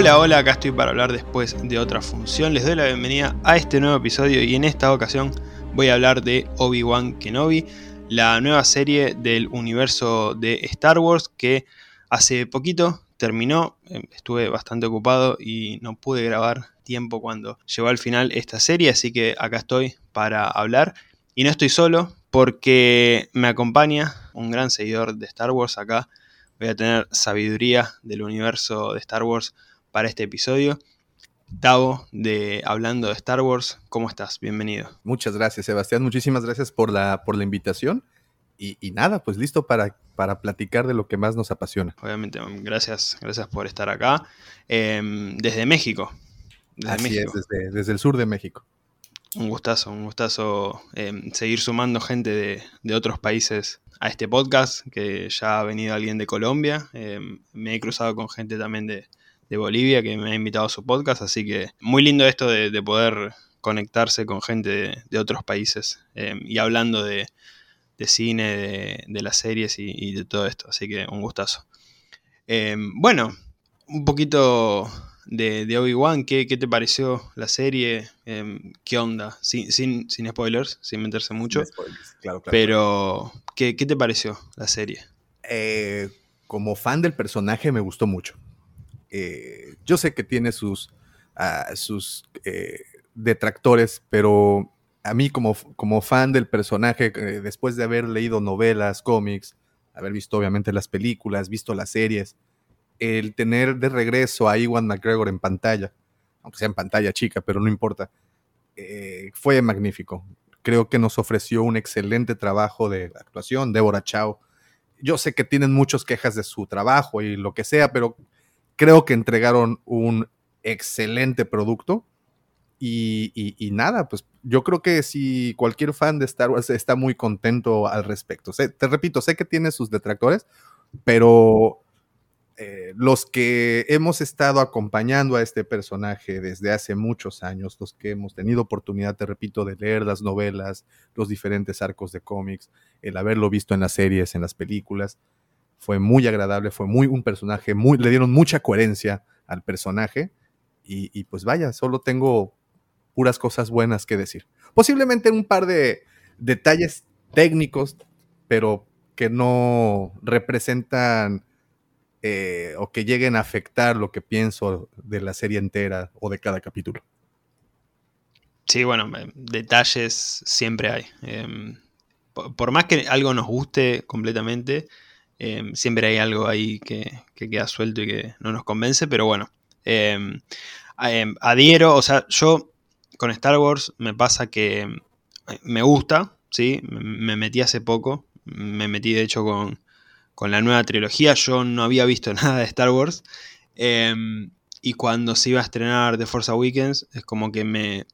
Hola, hola, acá estoy para hablar después de otra función. Les doy la bienvenida a este nuevo episodio y en esta ocasión voy a hablar de Obi-Wan Kenobi, la nueva serie del universo de Star Wars que hace poquito terminó. Em, estuve bastante ocupado y no pude grabar tiempo cuando llegó al final esta serie, así que acá estoy para hablar. Y no estoy solo porque me acompaña un gran seguidor de Star Wars acá. Voy a tener sabiduría del universo de Star Wars para este episodio. Tavo de Hablando de Star Wars, ¿cómo estás? Bienvenido. Muchas gracias, Sebastián. Muchísimas gracias por la, por la invitación. Y, nada, pues listo para, para, platicar de lo que más nos apasiona. Obviamente, gracias, gracias por estar acá. Em, desde México. Desde Así es, desde, el sur de México. Un gustazo, un gustazo em, seguir sumando gente de, de, otros países a este podcast, que ya ha venido alguien de Colombia. Em, me he cruzado con gente también de, de Bolivia que me ha invitado a su podcast, así que muy lindo esto de, poder conectarse con gente de, otros países eh, y hablando de, cine, de, las series y, de todo esto, así que un gustazo. Eh, bueno, un poquito de, Obi-Wan, ¿qué, te pareció la serie? Eh, ¿Qué onda? Sin, sin, spoilers, sin meterse mucho. claro, claro. Pero, ¿qué, ¿qué, te pareció la serie? como fan del personaje me gustó mucho. Eh, yo sé que tiene sus, ah, sus eh, detractores, pero a mí como, como fan del personaje, eh, después de haber leído novelas, cómics, haber visto obviamente las películas, visto las series, el tener de regreso a Iwan McGregor en pantalla, aunque sea en pantalla chica, pero no importa, fue magnífico. Creo que nos ofreció un excelente trabajo de actuación, Deborah Chow. Yo sé que tienen muchas quejas de su trabajo y lo que sea, pero Creo que entregaron un excelente producto. Y, nada, pues yo creo que si cualquier fan de Star Wars está muy contento al respecto. te repito, sé que tiene sus detractores, pero eh, los que hemos estado acompañando a este personaje desde hace muchos años, los que hemos tenido oportunidad, te repito, de leer las novelas, los diferentes arcos de cómics, el haberlo visto en las series, en las películas, fue muy agradable, fue muy un personaje, muy, le dieron mucha coherencia al personaje y, pues vaya, solo tengo puras cosas buenas que decir. Posiblemente un par de detalles técnicos, pero que no representan eh, o que lleguen a afectar lo que pienso de la serie entera o de cada capítulo. Sí, bueno, eh, detalles siempre hay. Em, por, más que algo nos guste completamente, Em, siempre hay algo ahí que, queda suelto y que no nos convence, pero bueno. Em, adhiero, o sea, yo con Star Wars me pasa que me gusta, ¿sí? Me metí hace poco, me metí de hecho con, con la nueva trilogía, yo no había visto nada de Star Wars. y cuando se iba a estrenar The Force Awakens, es como que me,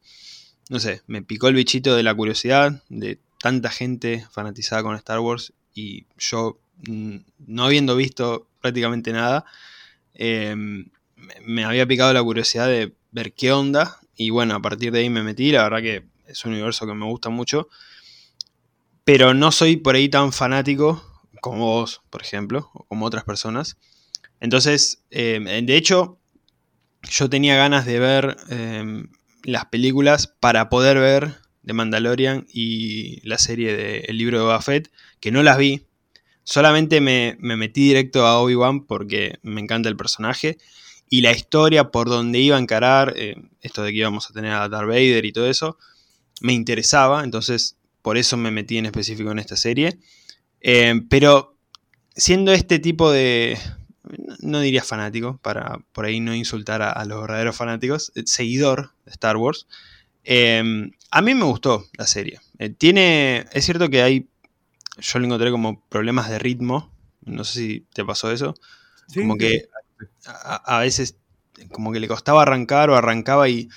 no sé, me picó el bichito de la curiosidad de tanta gente fanatizada con Star Wars y yo no habiendo visto prácticamente nada, em, me había picado la curiosidad de ver qué onda. Y bueno, a partir de ahí me metí. La verdad que es un universo que me gusta mucho. Pero no soy por ahí tan fanático como vos, por ejemplo, o como otras personas. Entonces, em, de hecho, yo tenía ganas de ver em, las películas para poder ver The Mandalorian y la serie de El libro de Buffett, que no las vi, Solamente me, metí directo a Obi-Wan porque me encanta el personaje y la historia por donde iba a encarar, eh, esto de que íbamos a tener a Darth Vader y todo eso, me interesaba, entonces por eso me metí en específico en esta serie. Eh, pero siendo este tipo de, no diría fanático, para por ahí no insultar a, los verdaderos fanáticos, eh, seguidor de Star Wars, a mí me gustó la serie. tiene, es cierto que hay yo lo encontré como problemas de ritmo. No sé si te pasó eso. como que a, veces como que le costaba arrancar o arrancaba y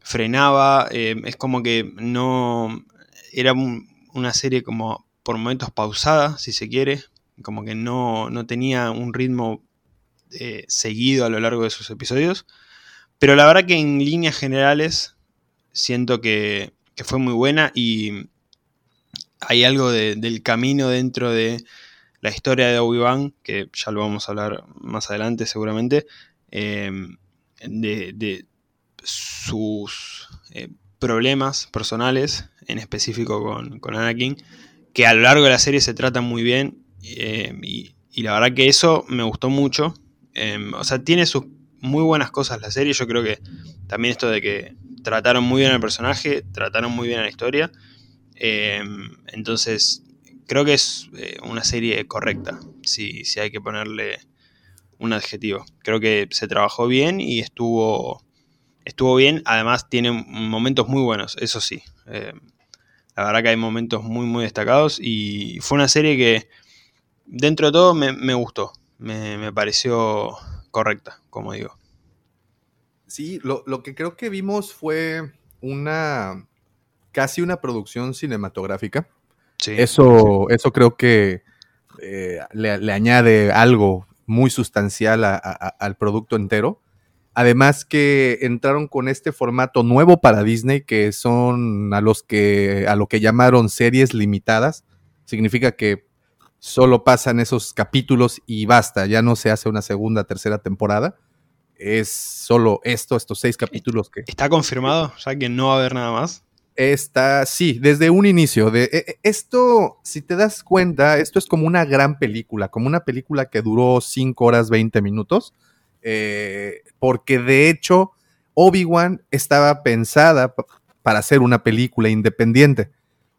frenaba. Eh, es como que no. Era una serie como por momentos pausada, si se quiere. Como que no, tenía un ritmo eh, seguido a lo largo de sus episodios. Pero la verdad que en líneas generales siento que, que fue muy buena y hay algo del camino dentro de la historia de Obi-Wan, que ya lo vamos a hablar más adelante seguramente, em, de, sus eh, problemas personales, en específico con, Anakin, que a lo largo de la serie se tratan muy bien eh, y, la verdad que eso me gustó mucho. Em, o sea, tiene sus muy buenas cosas la serie, yo creo que también esto de que trataron muy bien al personaje, trataron muy bien a la historia. Em, entonces, creo que es eh, una serie correcta, si, si hay que ponerle un adjetivo. Creo que se trabajó bien y estuvo, estuvo bien. Además, tiene momentos muy buenos, eso sí. Em, la verdad que hay momentos muy, muy destacados y fue una serie que, dentro de todo, me, gustó. Me, me, pareció correcta, como digo. Sí, lo, lo que creo que vimos fue una casi una producción cinematográfica. eso, eso creo que eh, le, añade algo muy sustancial al producto entero. Además que entraron con este formato nuevo para Disney, que son a los que a lo que llamaron series limitadas. Significa que solo pasan esos capítulos y basta, ya no se hace una segunda, tercera temporada. Es solo esto, estos seis capítulos que. ¿Está confirmado? O sea que no va a haber nada más. Está, sí, desde un inicio. De, e, e, esto, si te das cuenta, esto es como una gran película, como una película que duró 5 horas 20 minutos, eh, porque de hecho Obi-Wan estaba pensada para hacer una película independiente,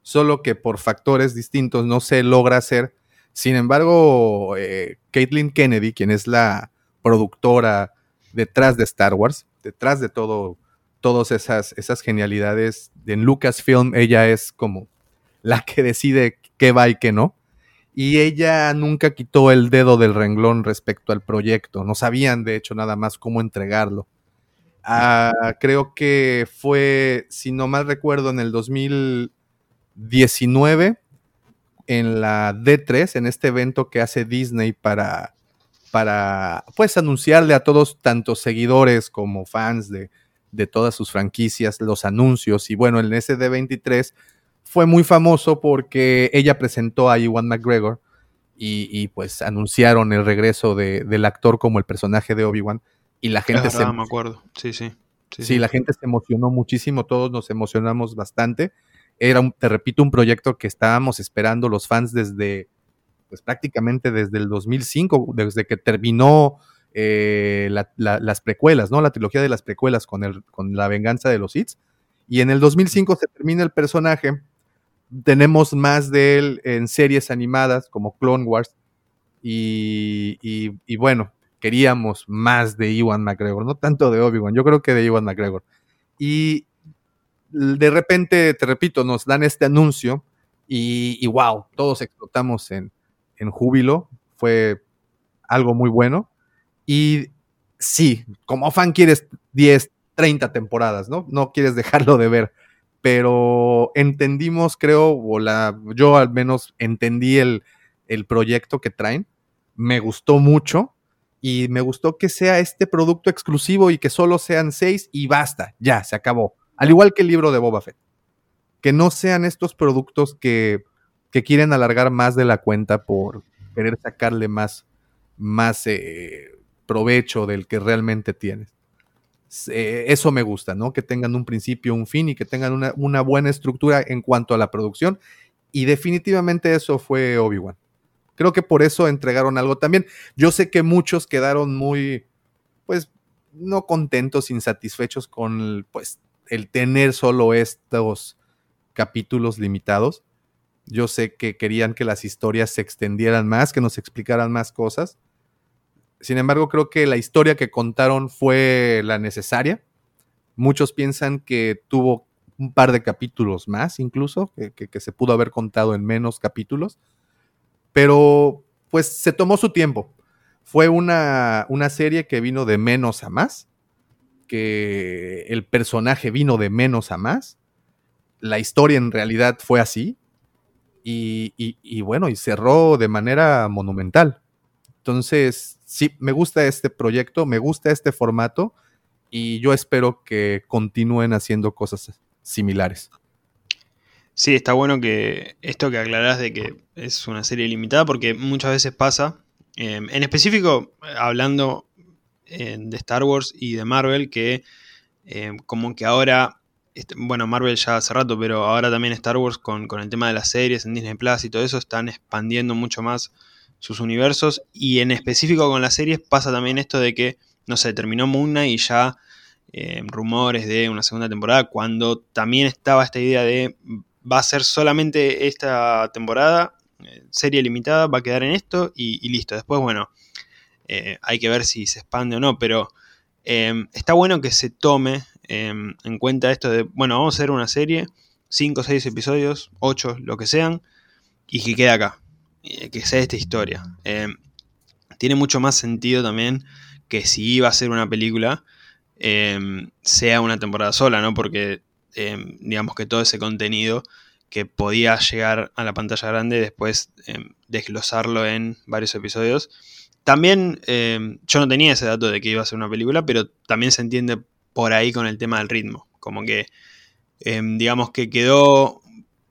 solo que por factores distintos no se logra hacer. Sin embargo, eh, Caitlin Kennedy, quien es la productora detrás de Star Wars, detrás de todo todas esas, esas genialidades. En Lucasfilm ella es como la que decide qué va y qué no. Y ella nunca quitó el dedo del renglón respecto al proyecto. No sabían, de hecho, nada más cómo entregarlo. Ah, creo que fue, si no mal recuerdo, en el 2019, en la D3, en este evento que hace Disney para, para pues, anunciarle a todos, tanto seguidores como fans de, de todas sus franquicias, los anuncios. Y bueno, el SD23 fue muy famoso porque ella presentó a Iwan McGregor y, pues anunciaron el regreso del actor como el personaje de Obi-Wan. Y la gente se. me acuerdo. Sí, sí. Sí, la gente se emocionó muchísimo, todos nos emocionamos bastante. Era, te repito, un proyecto que estábamos esperando los fans desde, pues prácticamente desde el 2005, desde que terminó eh, las precuelas, ¿no? La trilogía de las precuelas con, el, con la venganza de los hits. Y en el 2005 se termina el personaje. Tenemos más de él en series animadas como Clone Wars. Y, y, bueno, queríamos más de Iwan McGregor, no tanto de Obi-Wan, yo creo que de Iwan McGregor. Y de repente, te repito, nos dan este anuncio y, y wow, todos explotamos en, en júbilo. Fue algo muy bueno. Y sí, como fan quieres 10, 30 temporadas, ¿no? No quieres dejarlo de ver. Pero entendimos, creo, o la, yo al menos entendí el, el proyecto que traen. Me gustó mucho y me gustó que sea este producto exclusivo y que solo sean seis y basta, ya, se acabó. Al igual que el libro de Boba Fett. Que no sean estos productos que, que quieren alargar más de la cuenta por querer sacarle más, más eh, provecho del que realmente tienes. Eh, eso me gusta, ¿no? Que tengan un principio, un fin y que tengan una, buena estructura en cuanto a la producción. Y definitivamente eso fue Obi-Wan. Creo que por eso entregaron algo también. Yo sé que muchos quedaron muy, pues, no contentos, insatisfechos con, pues, el tener solo estos capítulos limitados. Yo sé que querían que las historias se extendieran más, que nos explicaran más cosas. Sin embargo, creo que la historia que contaron fue la necesaria. Muchos piensan que tuvo un par de capítulos más, incluso, que, se pudo haber contado en menos capítulos. Pero, pues, se tomó su tiempo. Fue una, una serie que vino de menos a más, que el personaje vino de menos a más. La historia en realidad fue así. y bueno, y cerró de manera monumental. Entonces, sí, me gusta este proyecto, me gusta este formato y yo espero que continúen haciendo cosas similares. Sí, está bueno que esto que aclarás de que es una serie limitada porque muchas veces pasa, em, en específico hablando de Star Wars y de Marvel que como que ahora este, bueno, Marvel ya hace rato, pero ahora también Star Wars con, el tema de las series en Disney Plus y todo eso están expandiendo mucho más sus universos y en específico con las series pasa también esto de que, no sé, terminó Moon y ya eh, rumores de una segunda temporada cuando también estaba esta idea de va a ser solamente esta temporada, eh, serie limitada, va a quedar en esto y, listo. Después, bueno, eh, hay que ver si se expande o no, pero está bueno que se tome Em, en cuenta esto de, bueno, vamos a hacer una serie, 5 o 6 episodios, 8, lo que sean, y que quede acá, que sea esta historia. Em, tiene mucho más sentido también que si iba a ser una película, em, sea una temporada sola, ¿no? Porque digamos que todo ese contenido que podía llegar a la pantalla grande después desglosarlo en varios episodios. También yo no tenía ese dato de que iba a ser una película, pero también se entiende por ahí con el tema del ritmo. Como que, digamos que quedó,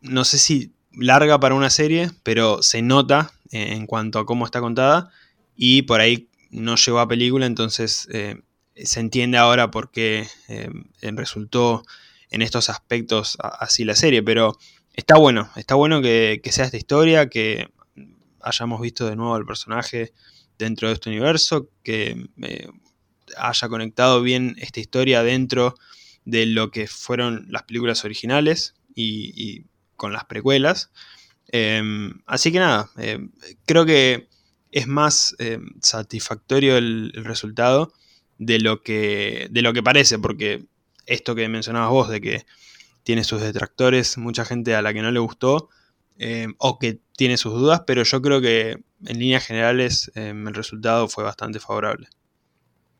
no sé si larga para una serie, pero se nota eh, en cuanto a cómo está contada y por ahí no llegó a película, entonces eh, se entiende ahora por qué em, resultó en estos aspectos así la serie, pero está bueno, está bueno que, sea esta historia, que hayamos visto de nuevo al personaje dentro de este universo, que eh, haya conectado bien esta historia dentro de lo que fueron las películas originales y, con las precuelas. Em, así que nada, em, creo que es más em, satisfactorio el, resultado de lo, que, de lo que parece, porque esto que mencionabas vos, de que tiene sus detractores, mucha gente a la que no le gustó, o que tiene sus dudas, pero yo creo que en líneas generales el resultado fue bastante favorable.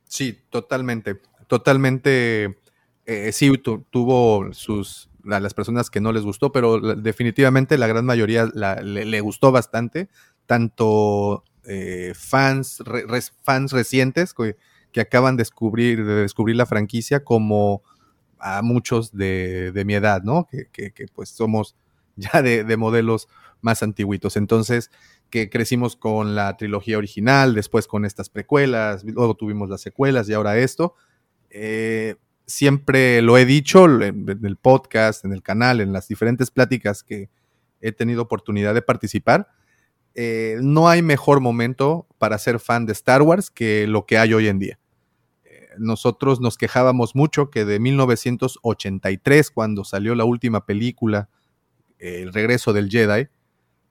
Sí, totalmente. Totalmente. Eh, sí, tuvo sus. Las personas que no les gustó, pero definitivamente la gran mayoría le, gustó bastante. Tanto eh, fans, fans recientes que, acaban de descubrir, de descubrir la franquicia, como a muchos de, mi edad, ¿no? Que, pues somos ya de, de modelos más antiguitos. Entonces, que crecimos con la trilogía original, después con estas precuelas, luego tuvimos las secuelas y ahora esto. Eh, siempre lo he dicho en el podcast, en el canal, en las diferentes pláticas que he tenido oportunidad de participar. Eh, no hay mejor momento para ser fan de Star Wars que lo que hay hoy en día. Eh, nosotros nos quejábamos mucho que de 1983, cuando salió la última película, El regreso del Jedi,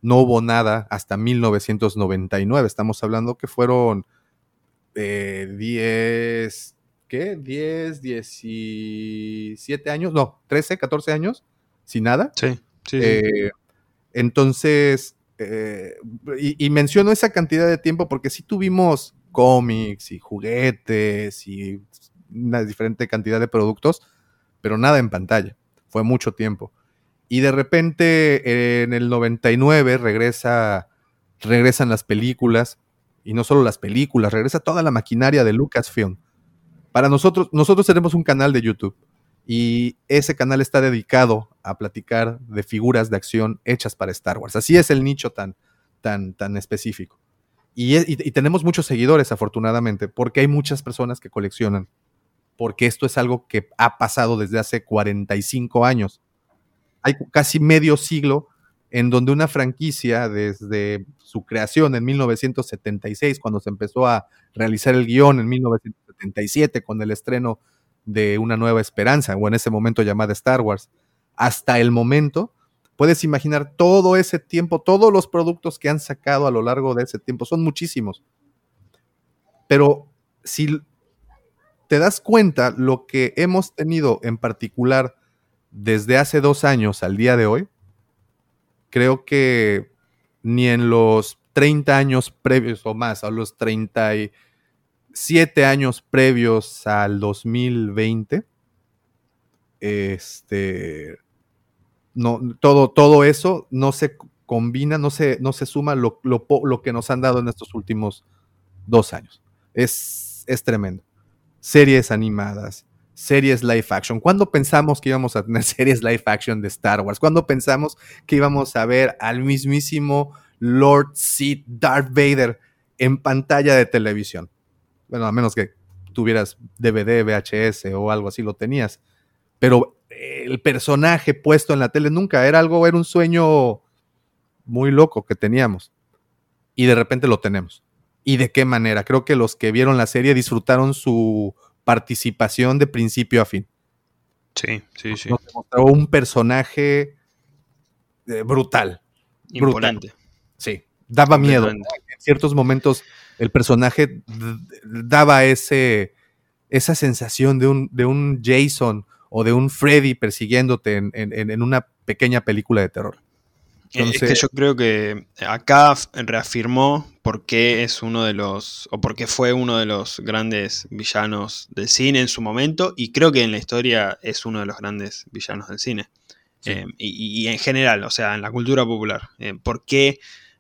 no hubo nada hasta 1999. Estamos hablando que fueron 10, eh, ¿qué? 10, 17 años, no, 13, 14 años, sin nada. Sí, sí. Eh, entonces, eh, y, menciono esa cantidad de tiempo porque sí tuvimos cómics y juguetes y una diferente cantidad de productos, pero nada en pantalla. Fue mucho tiempo. Y de repente en el 99 regresa, regresan las películas, y no solo las películas, regresa toda la maquinaria de Lucasfilm. Para nosotros, nosotros tenemos un canal de YouTube y ese canal está dedicado a platicar de figuras de acción hechas para Star Wars. Así es el nicho tan, tan, tan específico. Y, y, tenemos muchos seguidores, afortunadamente, porque hay muchas personas que coleccionan, porque esto es algo que ha pasado desde hace 45 años hay casi medio siglo en donde una franquicia, desde su creación en 1976, cuando se empezó a realizar el guion en 1977 con el estreno de Una Nueva Esperanza, o en ese momento llamada Star Wars, hasta el momento, puedes imaginar todo ese tiempo, todos los productos que han sacado a lo largo de ese tiempo, son muchísimos. Pero si te das cuenta, lo que hemos tenido en particular desde hace dos años al día de hoy, creo que ni en los 30 años previos o más, a los 37 años previos al 2020, este, no, todo, todo eso no se combina, no se, no se suma lo, lo, que nos han dado en estos últimos dos años. Es, es tremendo. Series animadas, series live action. ¿Cuándo pensamos que íbamos a tener series live action de Star Wars? ¿Cuándo pensamos que íbamos a ver al mismísimo Lord Sid Darth Vader en pantalla de televisión? Bueno, a menos que tuvieras DVD, VHS o algo así, lo tenías. Pero el personaje puesto en la tele nunca era algo, era un sueño muy loco que teníamos. Y de repente lo tenemos. ¿Y de qué manera? Creo que los que vieron la serie disfrutaron su participación de principio a fin. Sí, sí, sí. Nos mostró un personaje eh, brutal. Imponente. Sí, daba miedo. En ciertos momentos el personaje daba ese, esa sensación de un, de un Jason o de un Freddy persiguiéndote en, una pequeña película de terror. es que yo creo que acá reafirmó por qué es uno de los, o por qué fue uno de los grandes villanos del cine en su momento, y creo que en la historia es uno de los grandes villanos del cine. Eh, y, en general, o sea, en la cultura popular. Eh, ¿Por qué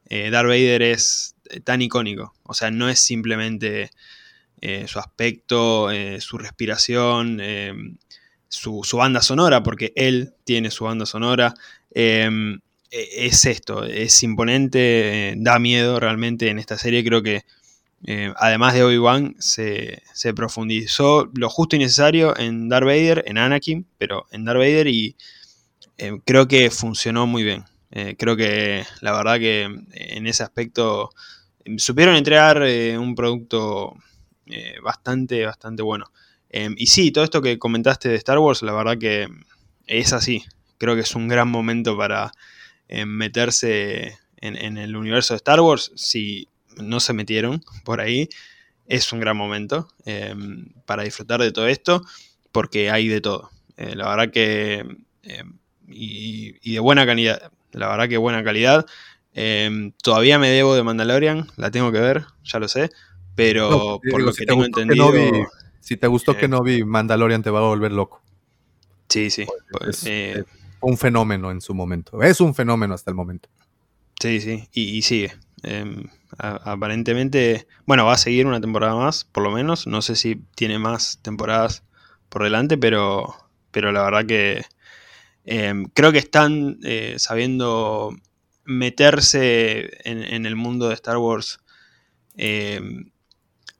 eh, Darth Vader es tan icónico? O sea, no es simplemente su aspecto, su respiración, su, banda sonora, porque él tiene su banda sonora. E, es esto, es imponente, da miedo realmente en esta serie. Creo que además de Obi-Wan se, profundizó lo justo y necesario en Darth Vader, en Anakin, pero en Darth Vader y eh, creo que funcionó muy bien. Eh, creo que la verdad que en ese aspecto em, supieron entregar eh, un producto bastante, bastante bueno. Em, y sí, todo esto que comentaste de Star Wars, la verdad que es así. Creo que es un gran momento para em, meterse en, en, el universo de Star Wars. Si no se metieron por ahí, es un gran momento para disfrutar de todo esto, porque hay de todo. la verdad que y, de buena calidad. La verdad que buena calidad. Em, todavía me debo de Mandalorian, la tengo que ver, ya lo sé. Pero por lo que tengo entendido. si te gustó que no vi Mandalorian, te va a volver loco. Sí, sí. Pues, eh, un fenómeno en su momento. Es un fenómeno hasta el momento. Sí, sí. Y, sigue. Em, aparentemente, bueno, va a seguir una temporada más, por lo menos. No sé si tiene más temporadas por delante, pero, pero la verdad que Em, creo que están eh, sabiendo meterse en, el mundo de Star Wars em,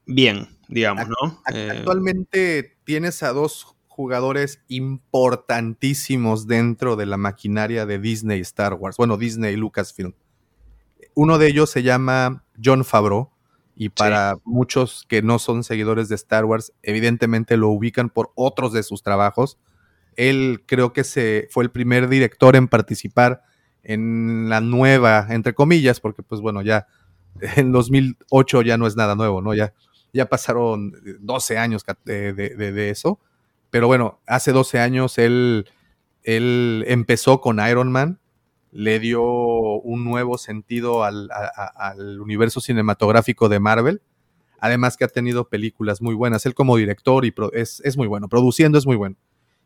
bien, digamos, ¿no? Eh, actualmente tienes a dos jugadores importantísimos dentro de la maquinaria de Disney Star Wars, bueno, Disney Lucasfilm. Uno de ellos se llama John Favreau y para muchos que no son seguidores de Star Wars, evidentemente lo ubican por otros de sus trabajos él creo que se, fue el primer director en participar en la nueva, entre comillas, porque pues bueno, ya en 2008 ya no es nada nuevo, ¿no? Ya, ya pasaron 12 años de, eso. Pero bueno, hace 12 años él, él empezó con Iron Man, le dio un nuevo sentido al, universo cinematográfico de Marvel. Además que ha tenido películas muy buenas. Él como director y es, es muy bueno. Produciendo es muy bueno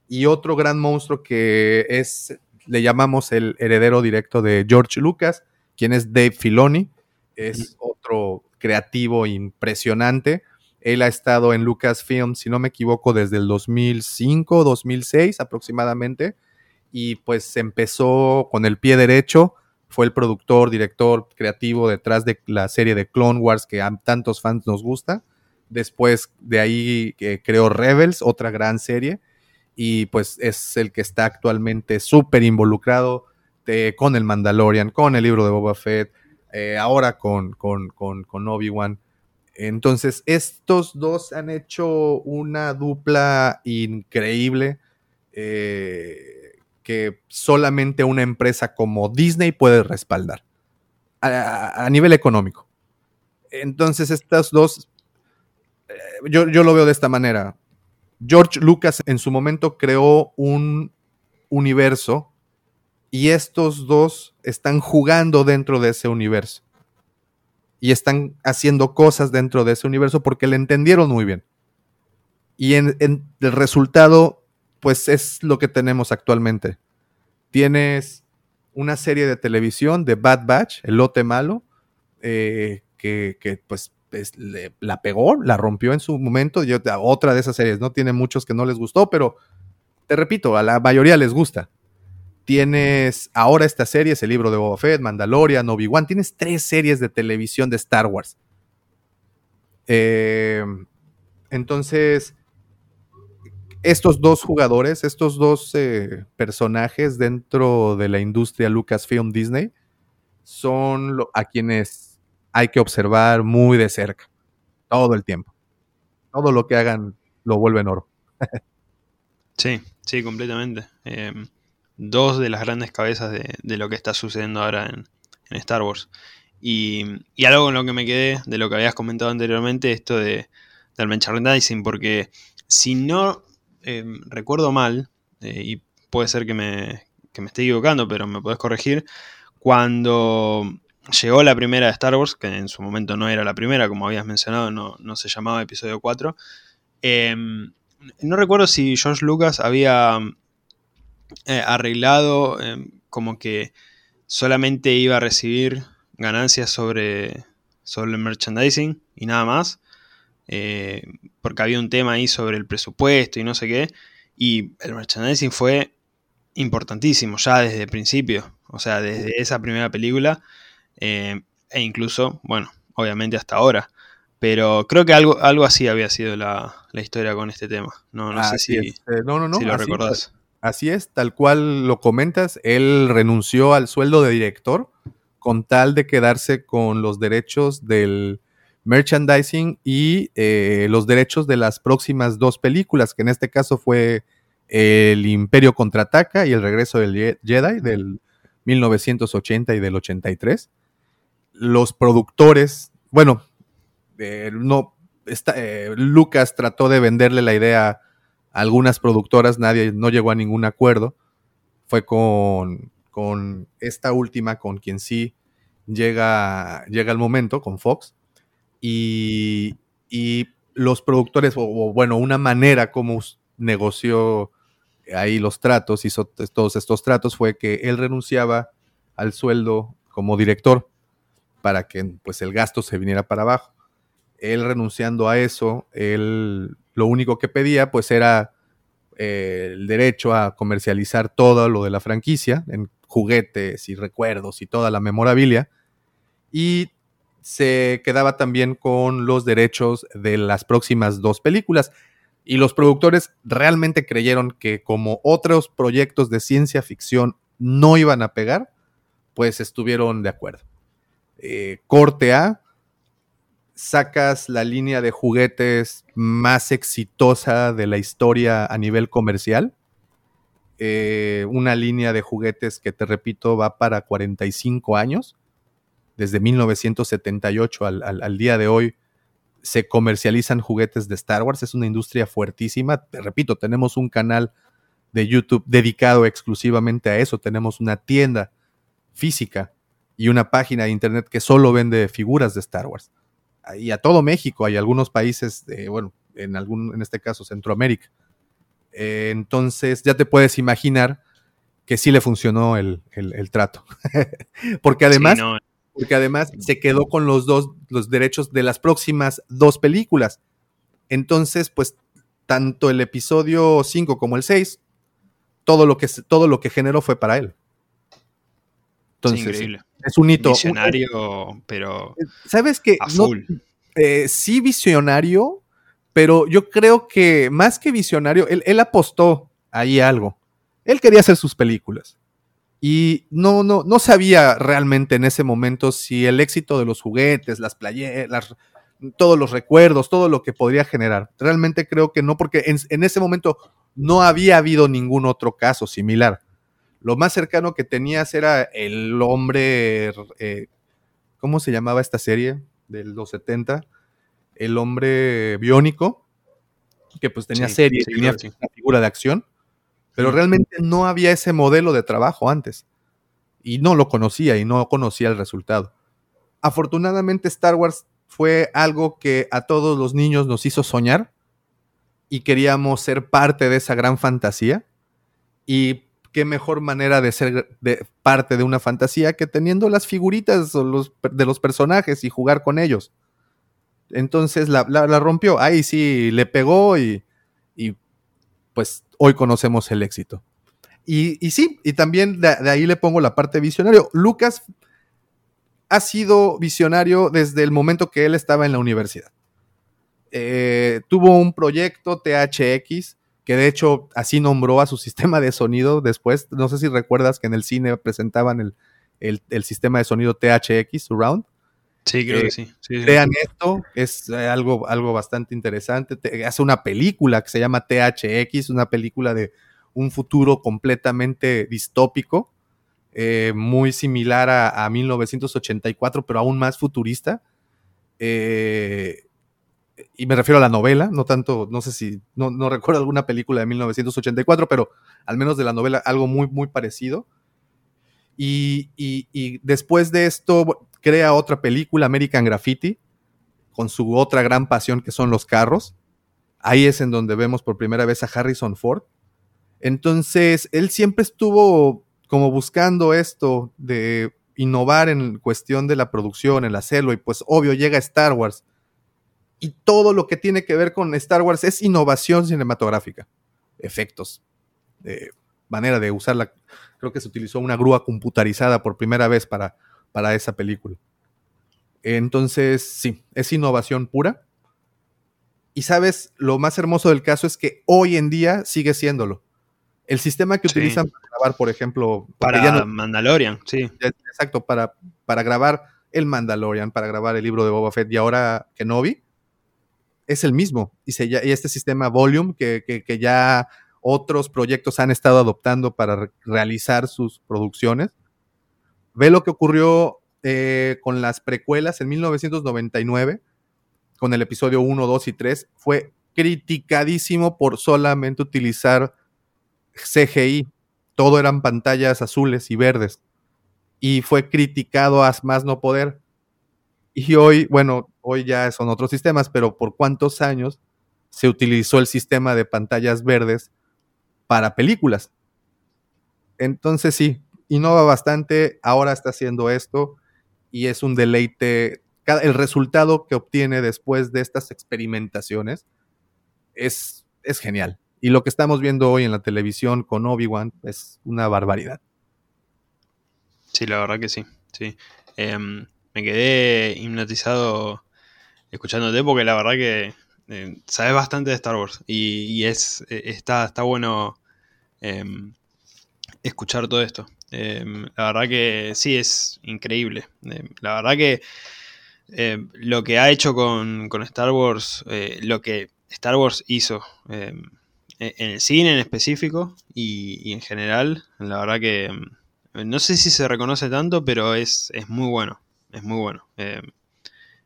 y otro gran monstruo que es, le llamamos el heredero directo de George Lucas, quien es Dave Filoni, es otro creativo impresionante. Él ha estado en Lucasfilm, si no me equivoco, desde el 2005, 2006 aproximadamente, y pues empezó con el pie derecho, fue el productor, director, creativo detrás de la serie de Clone Wars que a tantos fans nos gusta. Después de ahí eh, creó Rebels, otra gran serie, y pues es el que está actualmente súper involucrado con el Mandalorian, con el libro de Boba Fett, eh, ahora con, con, con, Obi-Wan. Entonces, estos dos han hecho una dupla increíble eh, que solamente una empresa como Disney puede respaldar a, nivel económico. Entonces, estas dos, eh, yo, yo, lo veo de esta manera. George Lucas en su momento creó un universo y estos dos están jugando dentro de ese universo. Y están haciendo cosas dentro de ese universo porque le entendieron muy bien. Y en, el resultado, pues es lo que tenemos actualmente. Tienes una serie de televisión de Bad Batch, El Lote Malo, eh, que, que, pues la pegó, la rompió en su momento. Otra de esas series, ¿no? Tiene muchos que no les gustó, pero te repito, a la mayoría les gusta. Tienes ahora esta serie, es el libro de Boba Fett, Mandalorian, Obi-Wan. Tienes tres series de televisión de Star Wars. Em, Entonces, estos dos jugadores, estos dos eh, personajes dentro de la industria Lucasfilm Disney, son a quienes hay que observar muy de cerca, todo el tiempo. Todo lo que hagan lo vuelven oro. sí, sí, completamente. Em, dos de las grandes cabezas de, lo que está sucediendo ahora en, Star Wars. Y, algo con lo que me quedé de lo que habías comentado anteriormente, esto de, del merchandising, porque si no em, recuerdo mal, eh, y puede ser que me, que me esté equivocando, pero me podés corregir, cuando llegó la primera de Star Wars, que en su momento no era la primera, como habías mencionado, no, se llamaba episodio 4, em, no recuerdo si George Lucas había eh, arreglado em, como que solamente iba a recibir ganancias sobre, sobre el merchandising y nada más. Eh, porque había un tema ahí sobre el presupuesto y no sé qué. Y el merchandising fue importantísimo ya desde el principio. O sea, desde esa primera película. Eh, e incluso, bueno, obviamente hasta ahora. Pero creo que algo, algo así había sido la, historia con este tema. No, no sé si, eh, no, no, no, si lo recordás. Así es, tal cual lo comentas, él renunció al sueldo de director con tal de quedarse con los derechos del merchandising y eh, los derechos de las próximas dos películas, que en este caso fue El Imperio contraataca y El regreso del Jedi del 1980 y del 83. Los productores, bueno, eh, no, eh, Lucas trató de venderle la idea algunas productoras, nadie, no llegó a ningún acuerdo. Fue con, con esta última, con quien sí llega, llega el momento, con Fox. Y, y los productores, o, bueno, una manera como negoció ahí los tratos, hizo todos estos tratos, fue que él renunciaba al sueldo como director para que pues el gasto se viniera para abajo. Él renunciando a eso, él lo único que pedía pues era eh, el derecho a comercializar todo lo de la franquicia en juguetes y recuerdos y toda la memorabilia. Y se quedaba también con los derechos de las próximas dos películas. Y los productores realmente creyeron que como otros proyectos de ciencia ficción no iban a pegar, pues estuvieron de acuerdo. Eh, corte A, sacas la línea de juguetes más exitosa de la historia a nivel comercial. Eh, una línea de juguetes que te repito va para 45 años. Desde 1978 al, día de hoy se comercializan juguetes de Star Wars. Es una industria fuertísima. Te repito, tenemos un canal de YouTube dedicado exclusivamente a eso. Tenemos una tienda física y una página de internet que solo vende figuras de Star Wars y a todo México, hay algunos países, bueno, en, algún, en este caso Centroamérica. Eh, entonces ya te puedes imaginar que sí le funcionó el, trato. porque además, porque además se quedó con los dos, los derechos de las próximas dos películas. Entonces, pues, tanto el episodio 5 como el 6, todo lo que, todo lo que generó fue para él. Entonces, es un hito. Visionario, pero. ¿Sabes qué? Eh, sí, visionario, pero yo creo que más que visionario, él, apostó ahí algo. Él quería hacer sus películas. Y no, no, no sabía realmente en ese momento si el éxito de los juguetes, las playeras, todos los recuerdos, todo lo que podría generar. Realmente creo que no, porque en ese momento no había habido ningún otro caso similar. Lo más cercano que tenías era el hombre, eh, ¿cómo se llamaba esta serie de los 70? El hombre biónico, que pues tenía serie, tenía una figura de acción, pero realmente no había ese modelo de trabajo antes. Y no lo conocía y no conocía el resultado. Afortunadamente Star Wars fue algo que a todos los niños nos hizo soñar y queríamos ser parte de esa gran fantasía. Y qué mejor manera de ser de parte de una fantasía que teniendo las figuritas de los personajes y jugar con ellos. Entonces la, rompió. Ahí sí le pegó y, pues hoy conocemos el éxito. Y, sí, y también de, ahí le pongo la parte visionario. Lucas ha sido visionario desde el momento que él estaba en la universidad. eh, tuvo un proyecto THX, que de hecho así nombró a su sistema de sonido después. No sé si recuerdas que en el cine presentaban el, sistema de sonido THX, Surround. Sí, creo que sí. Vean esto, es algo, algo bastante interesante. hace una película que se llama THX, una película de un futuro completamente distópico, eh, muy similar a, 1984, pero aún más futurista. Eh, y me refiero a la novela, no tanto, no sé si, no, recuerdo alguna película de 1984, pero al menos de la novela algo muy, muy parecido. Y, y, después de esto crea otra película, American Graffiti, con su otra gran pasión que son los carros. Ahí es en donde vemos por primera vez a Harrison Ford. Entonces, él siempre estuvo como buscando esto de innovar en cuestión de la producción, en hacerlo, y pues obvio llega Star Wars. Y todo lo que tiene que ver con Star Wars es innovación cinematográfica. Efectos, manera de usarla. Creo que se utilizó una grúa computarizada por primera vez para, para esa película. Entonces, sí, es innovación pura. Y sabes, lo más hermoso del caso es que hoy en día sigue siéndolo. El sistema que utilizan para grabar, por ejemplo. Para Mandalorian, sí. Exacto, para, para grabar el Mandalorian, para grabar el libro de Boba Fett y ahora Kenobi, es el mismo. Y, este sistema Volume que, ya otros proyectos han estado adoptando para realizar sus producciones. Ve lo que ocurrió eh, con las precuelas en 1999, con el episodio 1, 2 y 3. Fue criticadísimo por solamente utilizar CGI. Todo eran pantallas azules y verdes. Y fue criticado a más no poder. Y hoy, bueno, hoy ya son otros sistemas, pero ¿por cuántos años se utilizó el sistema de pantallas verdes para películas? Entonces sí, innova bastante, ahora está haciendo esto y es un deleite. El resultado que obtiene después de estas experimentaciones es, es genial. Y lo que estamos viendo hoy en la televisión con Obi-Wan es una barbaridad. Sí, la verdad que sí. sí. Em, me quedé hipnotizado escuchándote porque la verdad que eh, sabes bastante de Star Wars y, es, eh, está, está bueno em, escuchar todo esto. Em, la verdad que sí, es increíble. la verdad que lo que ha hecho con, con Star Wars, eh, lo que Star Wars hizo e, en el cine en específico y, en general, la verdad que no sé si se reconoce tanto, pero es, es muy bueno, es muy bueno. Eh,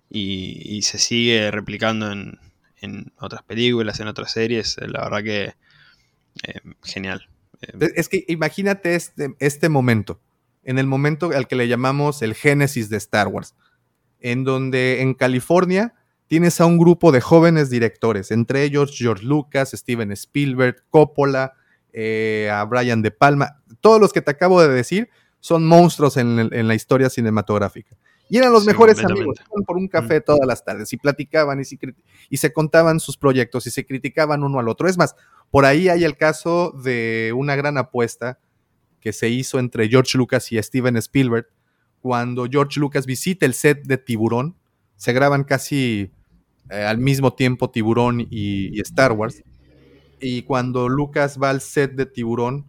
y, se sigue replicando en, otras películas, en otras series, la verdad que eh, genial. Eh, es que imagínate este, este momento, en el momento al que le llamamos el génesis de Star Wars, en donde en California tienes a un grupo de jóvenes directores, entre ellos George Lucas, Steven Spielberg, Coppola, eh, a Brian De Palma. Todos los que te acabo de decir son monstruos en, la historia cinematográfica. Y eran los mejores amigos, iban por un café mm. todas las tardes y platicaban y, y se contaban sus proyectos y se criticaban uno al otro. Es más, por ahí hay el caso de una gran apuesta que se hizo entre George Lucas y Steven Spielberg cuando George Lucas visita el set de Tiburón. Se graban casi eh, al mismo tiempo Tiburón y, Star Wars. Y cuando Lucas va al set de Tiburón,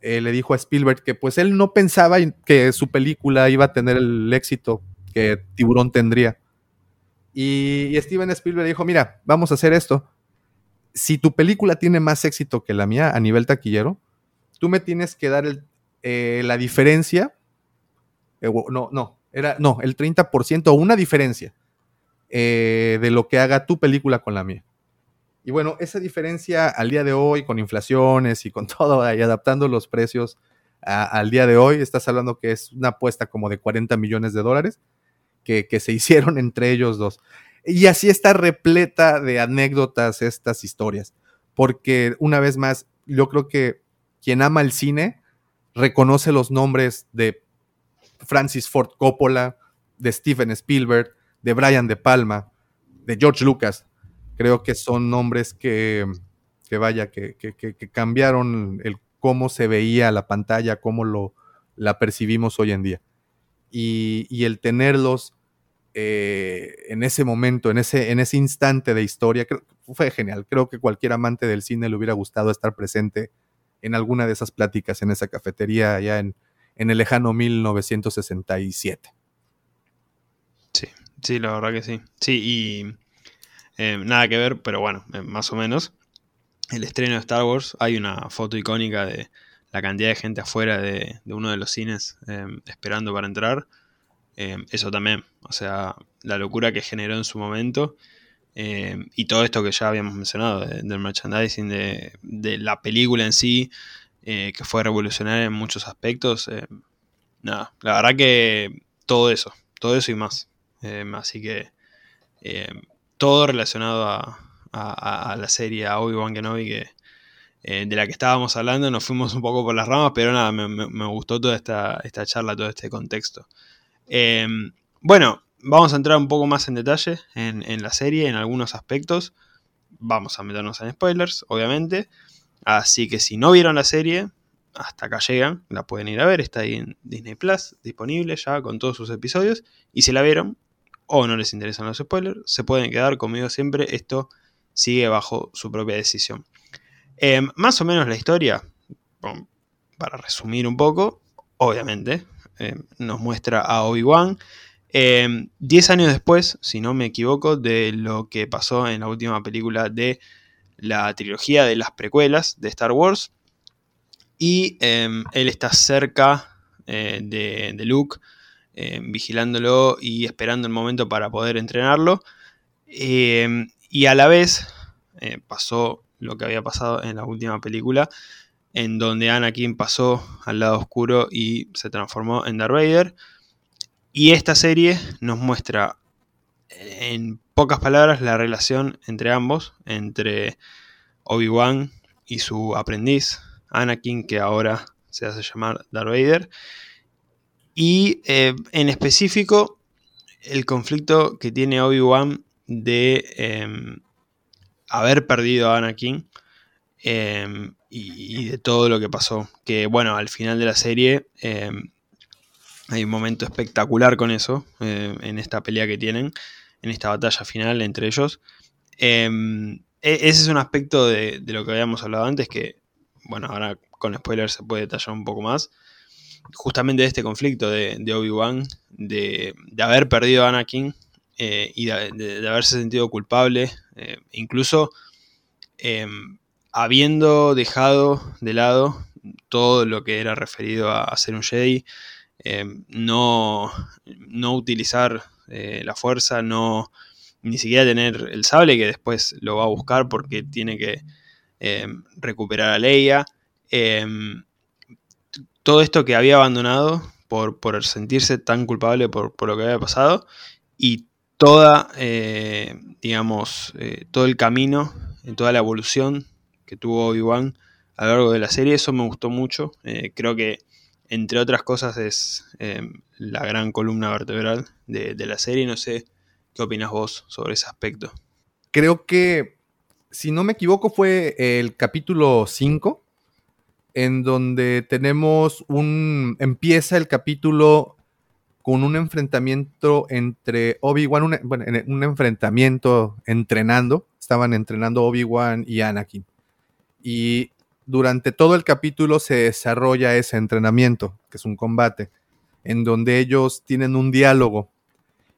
eh, le dijo a Spielberg que pues él no pensaba que su película iba a tener el éxito que Tiburón tendría. Y, Steven Spielberg dijo, mira, vamos a hacer esto. Si tu película tiene más éxito que la mía a nivel taquillero, tú me tienes que dar eh, la diferencia. no, no, era, no, el 30% o una diferencia eh, de lo que haga tu película con la mía. Y bueno, esa diferencia al día de hoy, con inflaciones y con todo, y adaptando los precios al día de hoy, estás hablando que es una apuesta como de 40 millones de dólares que, se hicieron entre ellos dos. Y así está repleta de anécdotas estas historias, porque una vez más, yo creo que quien ama el cine reconoce los nombres de Francis Ford Coppola, de Steven Spielberg, de Brian De Palma, de George Lucas. Creo que son nombres que, vaya, que, cambiaron el cómo se veía la pantalla, cómo lo, la percibimos hoy en día. Y, el tenerlos eh, en ese momento, en ese, en ese instante de historia, fue genial. Creo que cualquier amante del cine le hubiera gustado estar presente en alguna de esas pláticas en esa cafetería allá en, en el lejano 1967. Sí, sí, la verdad que sí. Sí, y eh, nada que ver, pero bueno, eh, más o menos. El estreno de Star Wars, hay una foto icónica de la cantidad de gente afuera de, uno de los cines esperando para entrar. Eso también, o sea, la locura que generó en su momento. y todo esto que ya habíamos mencionado, del merchandising, de, la película en sí, que fue revolucionaria en muchos aspectos. nada, la verdad que todo eso, todo eso y más. así que todo relacionado a, la serie, Obi-Wan Kenobi, que, eh, de la que estábamos hablando, nos fuimos un poco por las ramas, pero nada, me, gustó toda esta, esta, charla, todo este contexto. Em, bueno, vamos a entrar un poco más en detalle en, la serie, en algunos aspectos. Vamos a meternos en spoilers, obviamente. Así que si no vieron la serie, hasta acá llegan, la pueden ir a ver, está ahí en Disney Plus, disponible ya con todos sus episodios. Y si la vieron, o no les interesan los spoilers, se pueden quedar conmigo siempre. Esto sigue bajo su propia decisión. Em, más o menos la historia, para resumir un poco, obviamente, em, nos muestra a Obi-Wan. Em, diez años después, si no me equivoco, de lo que pasó en la última película de la trilogía de las precuelas de Star Wars. Y él está cerca eh, de, de Luke eh, vigilándolo y esperando el momento para poder entrenarlo. Eh, y a la vez eh, pasó lo que había pasado en la última película, en donde Anakin pasó al lado oscuro y se transformó en Darth Vader. Y esta serie nos muestra en pocas palabras la relación entre ambos, entre Obi-Wan y su aprendiz, Anakin, que ahora se hace llamar Darth Vader, y eh, en específico, el conflicto que tiene Obi-Wan de em, haber perdido a Anakin em, y, de todo lo que pasó. Que bueno, al final de la serie em, hay un momento espectacular con eso, en esta pelea que tienen, en esta batalla final entre ellos. E, ese es un aspecto de, de, lo que habíamos hablado antes que, bueno, ahora con spoilers se puede detallar un poco más justamente de este conflicto de, Obi-Wan, de, haber perdido a Anakin eh, y de, haberse sentido culpable, eh, incluso em, habiendo dejado de lado todo lo que era referido a, ser un Jedi, em, no, no, utilizar eh, la fuerza, no ni siquiera tener el sable que después lo va a buscar porque tiene que em, recuperar a Leia. Todo esto que había abandonado por, por sentirse tan culpable por, lo que había pasado y toda, eh, digamos, eh, todo el camino, toda la evolución que tuvo Obi-Wan a lo largo de la serie, eso me gustó mucho. Eh, creo que, entre otras cosas, es la gran columna vertebral de, de la serie. No sé qué opinas vos sobre ese aspecto. Creo que, si no me equivoco, fue el capítulo 5 en donde tenemos un... empieza el capítulo con un enfrentamiento entre Obi-Wan, bueno, un enfrentamiento entrenando, estaban entrenando Obi-Wan y Anakin. Y durante todo el capítulo se desarrolla ese entrenamiento, que es un combate, en donde ellos tienen un diálogo.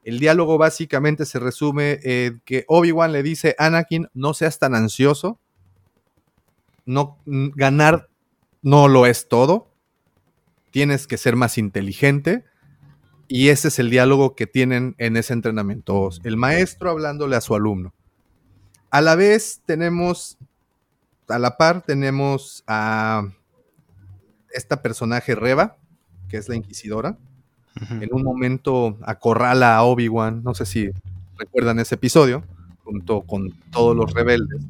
El diálogo básicamente se resume en que Obi-Wan le dice, Anakin, no seas tan ansioso, no ganar no lo es todo. Tienes que ser más inteligente. Y ese es el diálogo que tienen en ese entrenamiento. El maestro hablándole a su alumno. A la vez tenemos, a la par tenemos a esta personaje Reba, que es la inquisidora. En un momento acorrala a Obi-Wan, no sé si recuerdan ese episodio, junto con todos los rebeldes.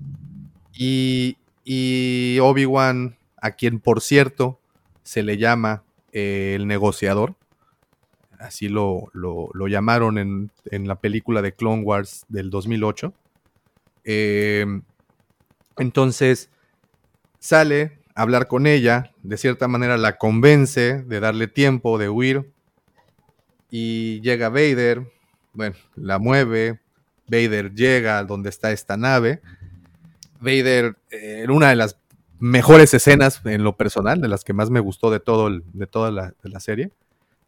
Y, y Obi-Wan a quien por cierto se le llama eh, el negociador. Así lo, llamaron en, la película de Clone Wars del 2008. Em, entonces sale a hablar con ella, de cierta manera la convence de darle tiempo de huir y llega Vader bueno, la mueve, Vader llega a donde está esta nave. Vader, eh, en una de las mejores escenas en lo personal, de las que más me gustó de, todo de toda la, serie,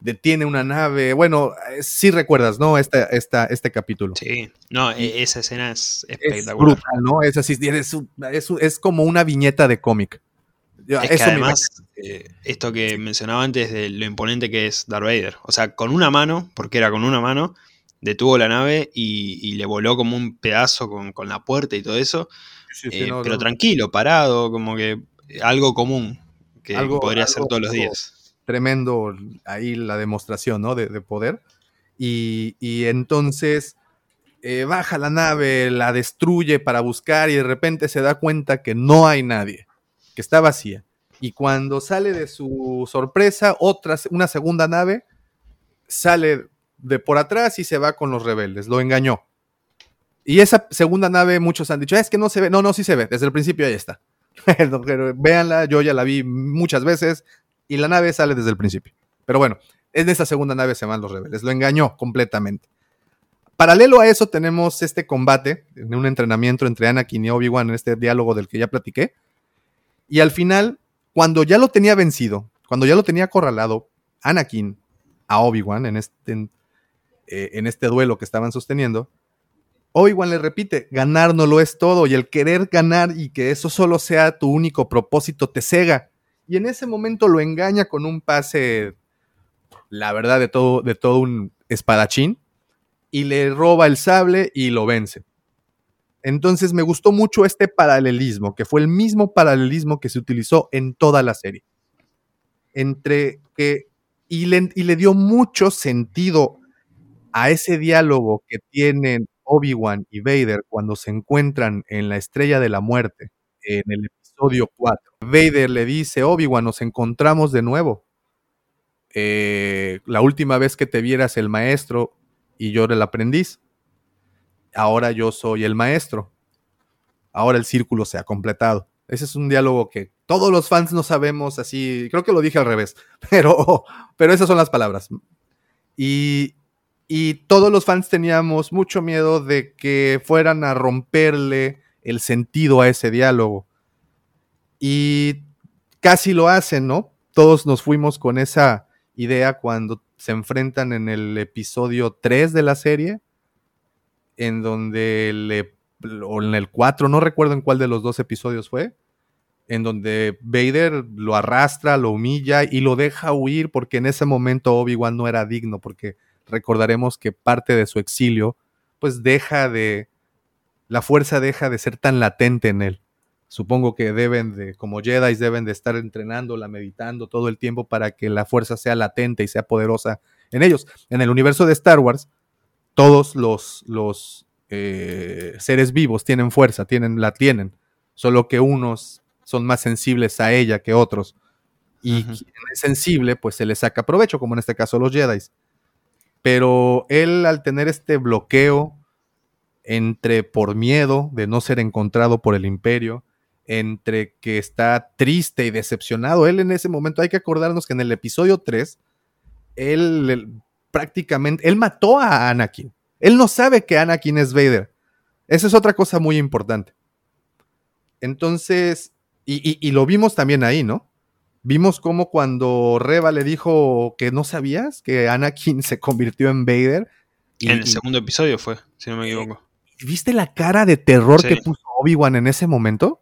detiene una nave. Bueno, eh, sí recuerdas, ¿no? Esta, esta, este capítulo. Sí, no, e, esa escena es espectacular. Es brutal, ¿no? Es así, es, como una viñeta de cómic. Es que además, eh, esto que mencionaba antes de lo imponente que es Darth Vader. O sea, con una mano, porque era con una mano, detuvo la nave y, le voló como un pedazo con, la puerta y todo eso. Eh, pero tranquilo, parado, como que algo común que podría hacer todos los días. Tremendo ahí la demostración ¿no? de, poder. Y, entonces eh, baja la nave, la destruye para buscar y de repente se da cuenta que no hay nadie, que está vacía. Y cuando sale de su sorpresa, otra, una segunda nave sale de por atrás y se va con los rebeldes. Lo engañó. Y esa segunda nave, muchos han dicho, es que no se ve. No, no, sí se ve. Desde el principio ahí está. Véanla, yo ya la vi muchas veces y la nave sale desde el principio. Pero bueno, en esa segunda nave se van los rebeldes. Lo engañó completamente. Paralelo a eso tenemos este combate, en un entrenamiento entre Anakin y Obi-Wan, en este diálogo del que ya platiqué. Y al final, cuando ya lo tenía vencido, cuando ya lo tenía acorralado, Anakin a Obi-Wan en este, eh, en este duelo que estaban sosteniendo, Obi-Wan le repite, ganar no lo es todo y el querer ganar y que eso solo sea tu único propósito te cega. Y en ese momento lo engaña con un pase, la verdad, de todo, de todo un espadachín y le roba el sable y lo vence. Entonces me gustó mucho este paralelismo, que fue el mismo paralelismo que se utilizó en toda la serie. Entre que, y le, y le dio mucho sentido a ese diálogo que tienen Obi-Wan y Vader cuando se encuentran en la Estrella de la Muerte, en el episodio 4. Vader le dice, Obi-Wan, nos encontramos de nuevo. Eh, la última vez que te vieras el maestro y yo era el aprendiz. Ahora yo soy el maestro. Ahora el círculo se ha completado. Ese es un diálogo que todos los fans no sabemos así. Creo que lo dije al revés, pero, pero esas son las palabras. Y, y todos los fans teníamos mucho miedo de que fueran a romperle el sentido a ese diálogo. Y casi lo hacen, ¿no? Todos nos fuimos con esa idea cuando se enfrentan en el episodio 3 de la serie, en donde le, o en el 4, no recuerdo en cuál de los dos episodios fue, en donde Vader lo arrastra, lo humilla y lo deja huir porque en ese momento Obi-Wan no era digno, porque recordaremos que parte de su exilio, pues deja de, la fuerza deja de ser tan latente en él. Supongo que deben de, como Jedi, deben de estar entrenándola, meditando todo el tiempo para que la fuerza sea latente y sea poderosa en ellos. En el universo de Star Wars, todos los, los eh, seres vivos tienen fuerza, tienen, la tienen, solo que unos son más sensibles a ella que otros. Y quien es sensible, pues se le saca provecho, como en este caso los Jedi. Pero él al tener este bloqueo entre por miedo de no ser encontrado por el imperio, entre que está triste y decepcionado, él en ese momento hay que acordarnos que en el episodio 3, él, prácticamente, él mató a Anakin. Él no sabe que Anakin es Vader. Esa es otra cosa muy importante. Entonces, y lo vimos también ahí, ¿no? Vimos cómo cuando Reba le dijo que no sabías que Anakin se convirtió en Vader. en el segundo episodio fue, si no me equivoco. ¿Viste la cara de terror que puso Obi-Wan en ese momento?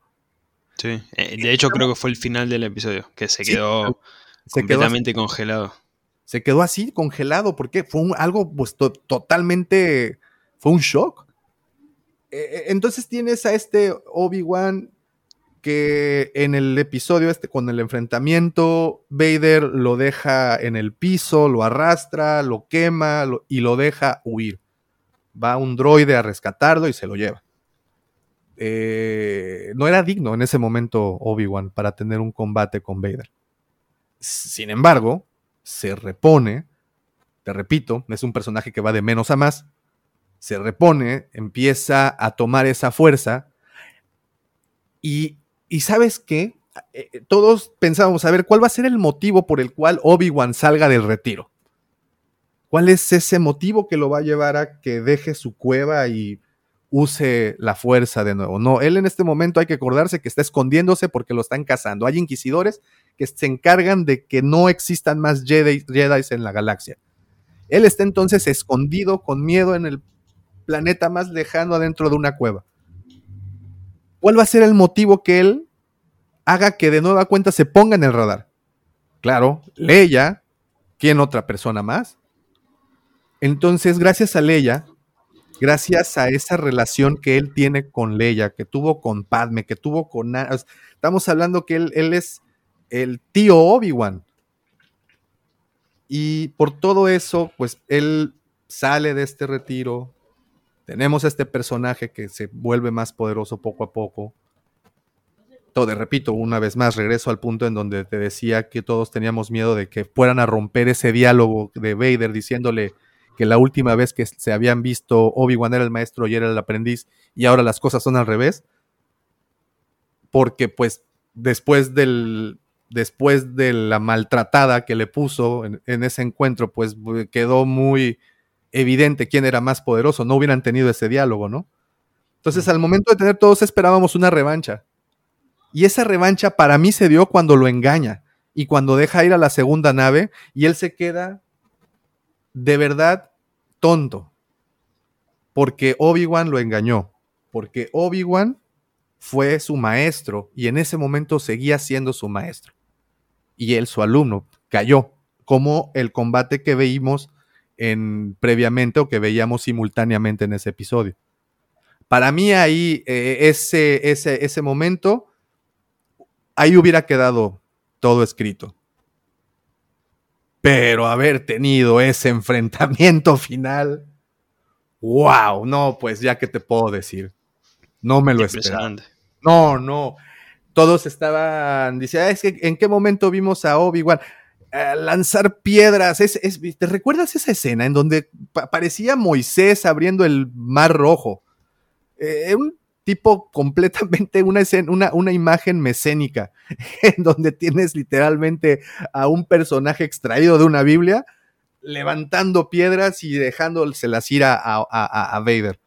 Sí, eh, de hecho creo que fue el final del episodio, que se quedó completamente congelado. Se quedó así, congelado, porque fue algo pues, totalmente, fue un shock. E, e, entonces tienes a este Obi-Wan que en el episodio este, con el enfrentamiento, Vader lo deja en el piso, lo arrastra, lo quema y lo deja huir. Va un droide a rescatarlo y se lo lleva. Eh, no era digno en ese momento Obi-Wan para tener un combate con Vader. Sin embargo, se repone, te repito, es un personaje que va de menos a más, se repone, empieza a tomar esa fuerza y y sabes qué? Eh, eh, todos pensábamos a ver cuál va a ser el motivo por el cual Obi-Wan salga del retiro. ¿Cuál es ese motivo que lo va a llevar a que deje su cueva y use la fuerza de nuevo? No, él en este momento hay que acordarse que está escondiéndose porque lo están cazando. Hay inquisidores que se encargan de que no existan más Jedi, en la galaxia. Él está entonces escondido con miedo en el planeta más lejano adentro de una cueva. ¿Cuál va a ser el motivo que él haga que de nueva cuenta se ponga en el radar? Claro, Leia, ¿quién otra persona más? Entonces, gracias a Leia, gracias a esa relación que él tiene con Leia, que tuvo con Padme, que tuvo con... Estamos hablando que él, es el tío Obi-Wan. Y por todo eso, pues él sale de este retiro. Tenemos este personaje que se vuelve más poderoso poco a poco. Todo, repito, una vez más, regreso al punto en donde te decía que todos teníamos miedo de que fueran a romper ese diálogo de Vader diciéndole que la última vez que se habían visto Obi-Wan era el maestro y era el aprendiz y ahora las cosas son al revés. Porque pues después del, después de la maltratada que le puso en, ese encuentro, pues quedó muy evidente quién era más poderoso. No hubieran tenido ese diálogo, ¿no? Entonces, al momento de tener todos esperábamos una revancha. Y esa revancha para mí se dio cuando lo engaña y cuando deja ir a la segunda nave y él se queda de verdad tonto. Porque Obi-Wan lo engañó. Porque Obi-Wan fue su maestro y en ese momento seguía siendo su maestro y él, su alumno, cayó, como el combate que veíamos en, previamente o que veíamos simultáneamente en ese episodio. Para mí ahí, eh, ese, ese, ese momento, ahí hubiera quedado todo escrito. Pero haber tenido ese enfrentamiento final, wow, no, pues ya que te puedo decir, no me lo esperaba. No, no, todos estaban, dice, ah, es que en qué momento vimos a Obi-Wan lanzar piedras. Es, ¿Te recuerdas esa escena en donde parecía Moisés abriendo el mar rojo? Eh, un tipo completamente, una, escena, una, una imagen mecénica, en donde tienes literalmente a un personaje extraído de una Biblia levantando piedras y dejándoselas ir a, a, Vader.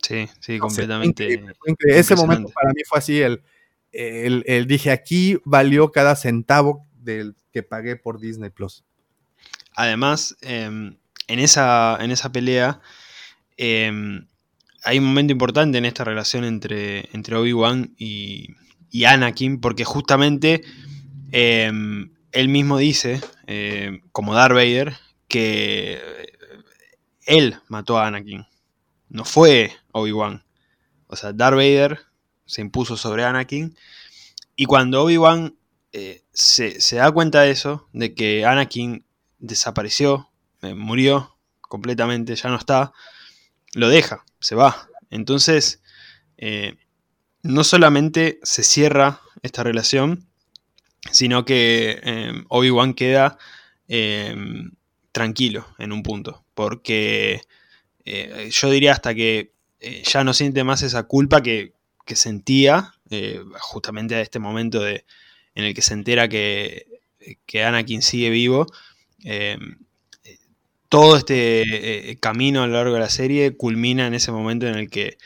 Sí, sí, completamente. Ese momento para mí fue así el, el, dije, aquí valió cada centavo del que pagué por Disney Plus. Además, em, en, esa, en esa pelea em, hay un momento importante en esta relación entre, entre Obi-Wan y, Anakin, porque justamente em, él mismo dice, como Darth Vader, que él mató a Anakin, no fue Obi-Wan. O sea, Darth Vader se impuso sobre Anakin. Y cuando Obi-Wan eh, se, da cuenta de eso, de que Anakin desapareció, eh, murió completamente, ya no está, lo deja, se va. Entonces, eh, no solamente se cierra esta relación, sino que Obi-Wan queda tranquilo en un punto, porque yo diría hasta que ya no siente más esa culpa que, que sentía eh, justamente a este momento de, en el que se entera que, que Anakin sigue vivo. Eh, todo este eh, camino a lo largo de la serie culmina en ese momento en el que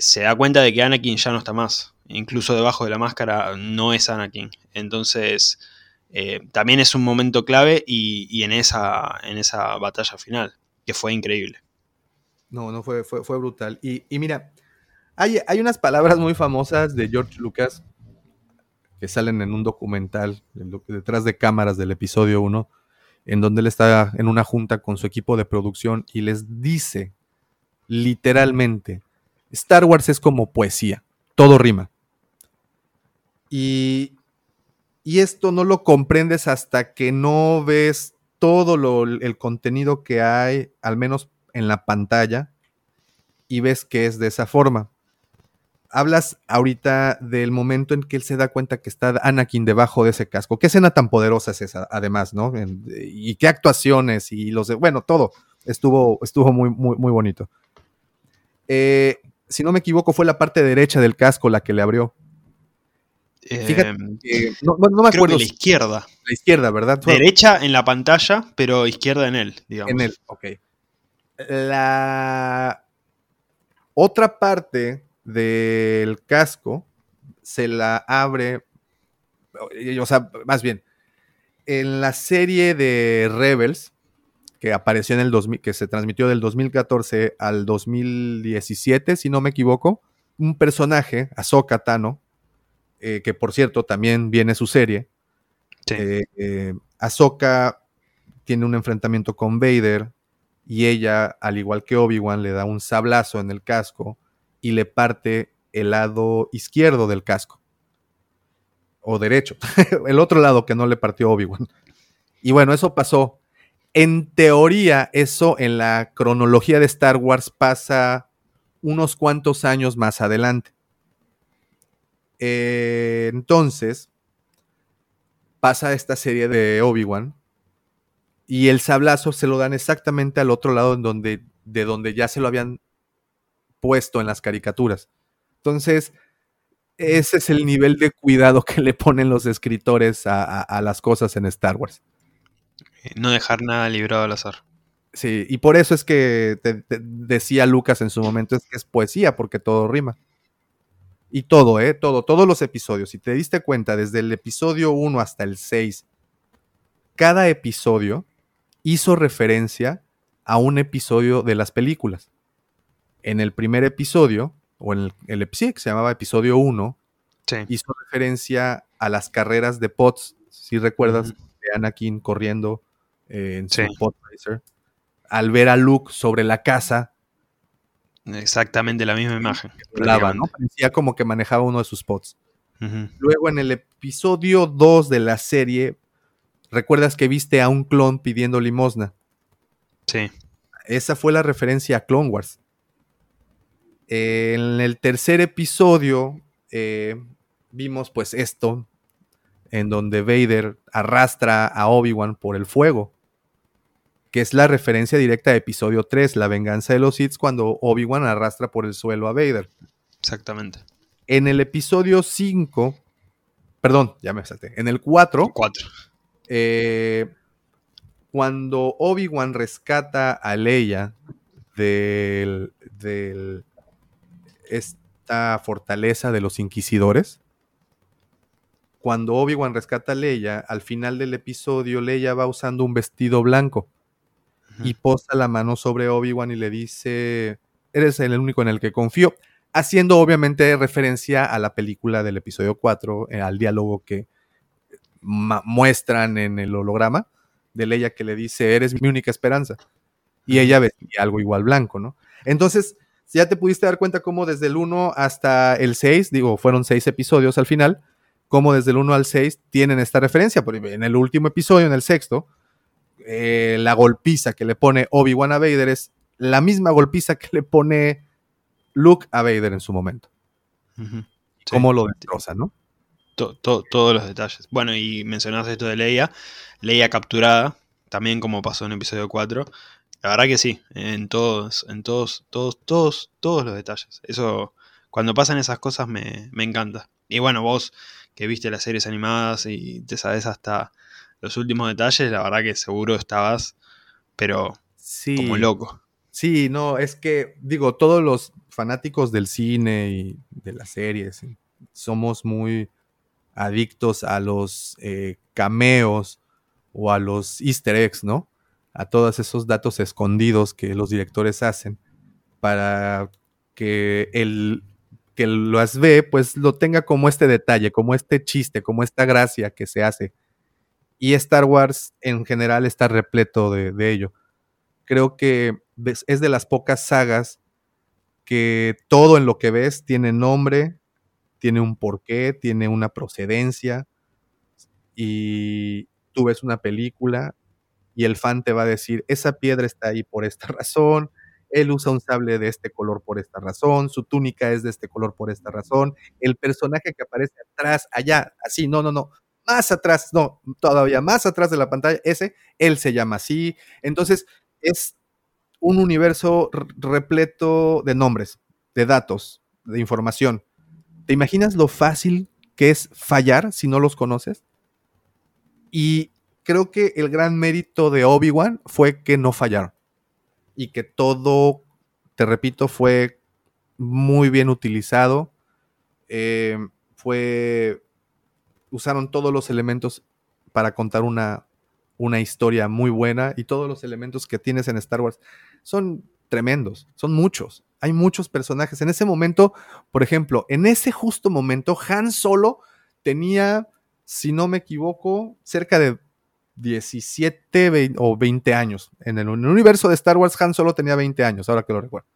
se da cuenta de que Anakin ya no está más. Incluso debajo de la máscara no es Anakin. Entonces también es un momento clave y, en, esa, en esa batalla final, que fue increíble. No, no, fue, fue, brutal. Y, mira, hay, unas palabras muy famosas de George Lucas que salen en un documental detrás de cámaras del episodio 1, en donde él está en una junta con su equipo de producción y les dice literalmente, Star Wars es como poesía, todo rima. Y, y esto no lo comprendes hasta que no ves todo lo, el contenido que hay, al menos en la pantalla, y ves que es de esa forma hablas ahorita del momento en que él se da cuenta que está Anakin debajo de ese casco. ¿Qué escena tan poderosa es esa, además, no? y qué actuaciones y los de, bueno, todo estuvo, estuvo muy, muy, muy bonito. Eh, si no me equivoco, fue la parte derecha del casco la que le abrió. Fíjate Em, no, me creo que acuerdo. la izquierda. la izquierda, ¿verdad? Derecha en la pantalla, pero izquierda en él, digamos. En el, ok. La otra parte del casco se la abre, o sea, más bien, en la serie de Rebels, que apareció en el 2000, que se transmitió del 2014 al 2017, si no me equivoco, un personaje, Ahsoka Tano, eh, que por cierto también viene su serie, Sí. eh, eh, Ahsoka tiene un enfrentamiento con Vader y ella, al igual que Obi-Wan, le da un sablazo en el casco y le parte el lado izquierdo del casco. O derecho. el otro lado que no le partió Obi-Wan. Y bueno, eso pasó. En teoría, eso en la cronología de Star Wars pasa unos cuantos años más adelante. Eh, entonces, pasa esta serie de Obi-Wan y el sablazo se lo dan exactamente al otro lado en donde, de donde ya se lo habían puesto en las caricaturas. Entonces, ese es el nivel de cuidado que le ponen los escritores a, a- a las cosas en Star Wars. Eh, No dejar nada librado al azar. Sí, y por eso es que te- te decía Lucas en su momento, es que es poesía, porque todo rima. Y todo, ¿eh? Todo, todos los episodios. Si te diste cuenta, desde el episodio 1 hasta el 6, cada episodio hizo referencia a un episodio de las películas. En el primer episodio, o en el, el sí, que se llamaba episodio 1, Sí. hizo referencia a las carreras de pods. Si recuerdas, de Anakin corriendo eh, en Sí. su pod racer. Al ver a Luke sobre la casa, Exactamente la misma imagen. volaba, ¿no? Parecía como que manejaba uno de sus pods. Luego en el episodio 2 de la serie, recuerdas que viste a un clon pidiendo limosna. Sí. Esa fue la referencia a Clone Wars. En el tercer episodio eh, vimos pues esto, en donde Vader arrastra a Obi-Wan por el fuego, que es la referencia directa a episodio 3, la venganza de los Sith, cuando Obi-Wan arrastra por el suelo a Vader. Exactamente. En el episodio 5, perdón, ya me salté, en el 4, Cuatro. eh, cuando Obi-Wan rescata a Leia del, del- esta fortaleza de los inquisidores, cuando Obi-Wan rescata a Leia, al final del episodio Leia va usando un vestido blanco y posa la mano sobre Obi-Wan y le dice, eres el único en el que confío, haciendo obviamente referencia a la película del episodio 4, eh, al diálogo que ma- muestran en el holograma de Leia que le dice, eres mi única esperanza. Y ella vestía algo igual blanco, ¿no? Entonces, ya te pudiste dar cuenta cómo desde el 1 hasta el 6, digo, fueron 6 episodios al final, cómo desde el 1 al 6 tienen esta referencia. Porque en el último episodio, en el sexto, eh, la golpiza que le pone Obi-Wan a Vader es la misma golpiza que le pone Luke a Vader en su momento. Sí. Cómo lo destroza, ¿no? To- to- todos los detalles. Bueno, y mencionaste esto de Leia. Leia capturada, también como pasó en episodio 4. La verdad que sí, en todos, en todos, todos, todos, todos los detalles. Eso, cuando pasan esas cosas me, me encanta. Y bueno, vos que viste las series animadas y te sabes hasta los últimos detalles, la verdad que seguro estabas, pero Sí. como loco. Sí, no, es que, digo, todos los fanáticos del cine y de las series y somos muy adictos a los eh, cameos o a los easter eggs, ¿no? A todos esos datos escondidos que los directores hacen para que el que las ve, pues lo tenga como este detalle, como este chiste, como esta gracia que se hace. Y Star Wars en general está repleto de, de ello. Creo que es de las pocas sagas que todo en lo que ves tiene nombre, tiene un porqué, tiene una procedencia. Y tú ves una película y el fan te va a decir, esa piedra está ahí por esta razón, él usa un sable de este color por esta razón, su túnica es de este color por esta razón, el personaje que aparece atrás, allá, así, no, no, no, más atrás, no, todavía más atrás de la pantalla, ese, él se llama así. Entonces, es un universo repleto de nombres, de datos, de información. ¿Te imaginas lo fácil que es fallar si no los conoces. Y creo que el gran mérito de Obi-Wan fue que no fallaron. Y que todo, te repito, fue muy bien utilizado. Eh, fue. Usaron todos los elementos para contar una, una historia muy buena. Y todos los elementos que tienes en Star Wars son tremendos. Son muchos. Hay muchos personajes. En ese momento, por ejemplo, en ese justo momento, Han Solo tenía, si no me equivoco, cerca de 17 o 20 años. En el, universo de Star Wars, Han Solo tenía 20 años, ahora que lo recuerdo.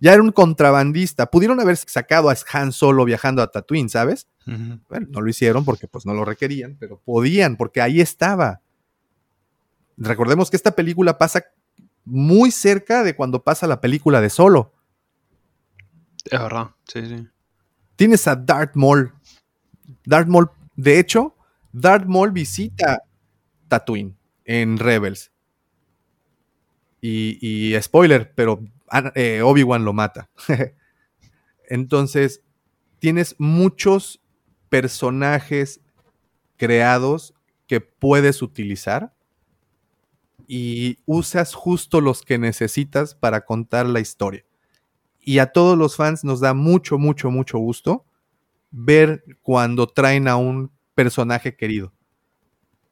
Ya era un contrabandista. Pudieron haber sacado a Han Solo viajando a Tatooine, ¿sabes? Bueno, no lo hicieron porque pues no lo requerían, pero podían, porque ahí estaba. Recordemos que esta película pasa muy cerca de cuando pasa la película de Solo. Es verdad, sí, sí. Tienes a Darth Maul. Darth Maul, de hecho, Darth Maul visita Tatooine en Rebels. Y, spoiler, pero eh, Obi-Wan lo mata. Entonces, tienes muchos personajes creados que puedes utilizar y usas justo los que necesitas para contar la historia. Y a todos los fans nos da mucho, mucho, mucho gusto ver cuando traen a un personaje querido.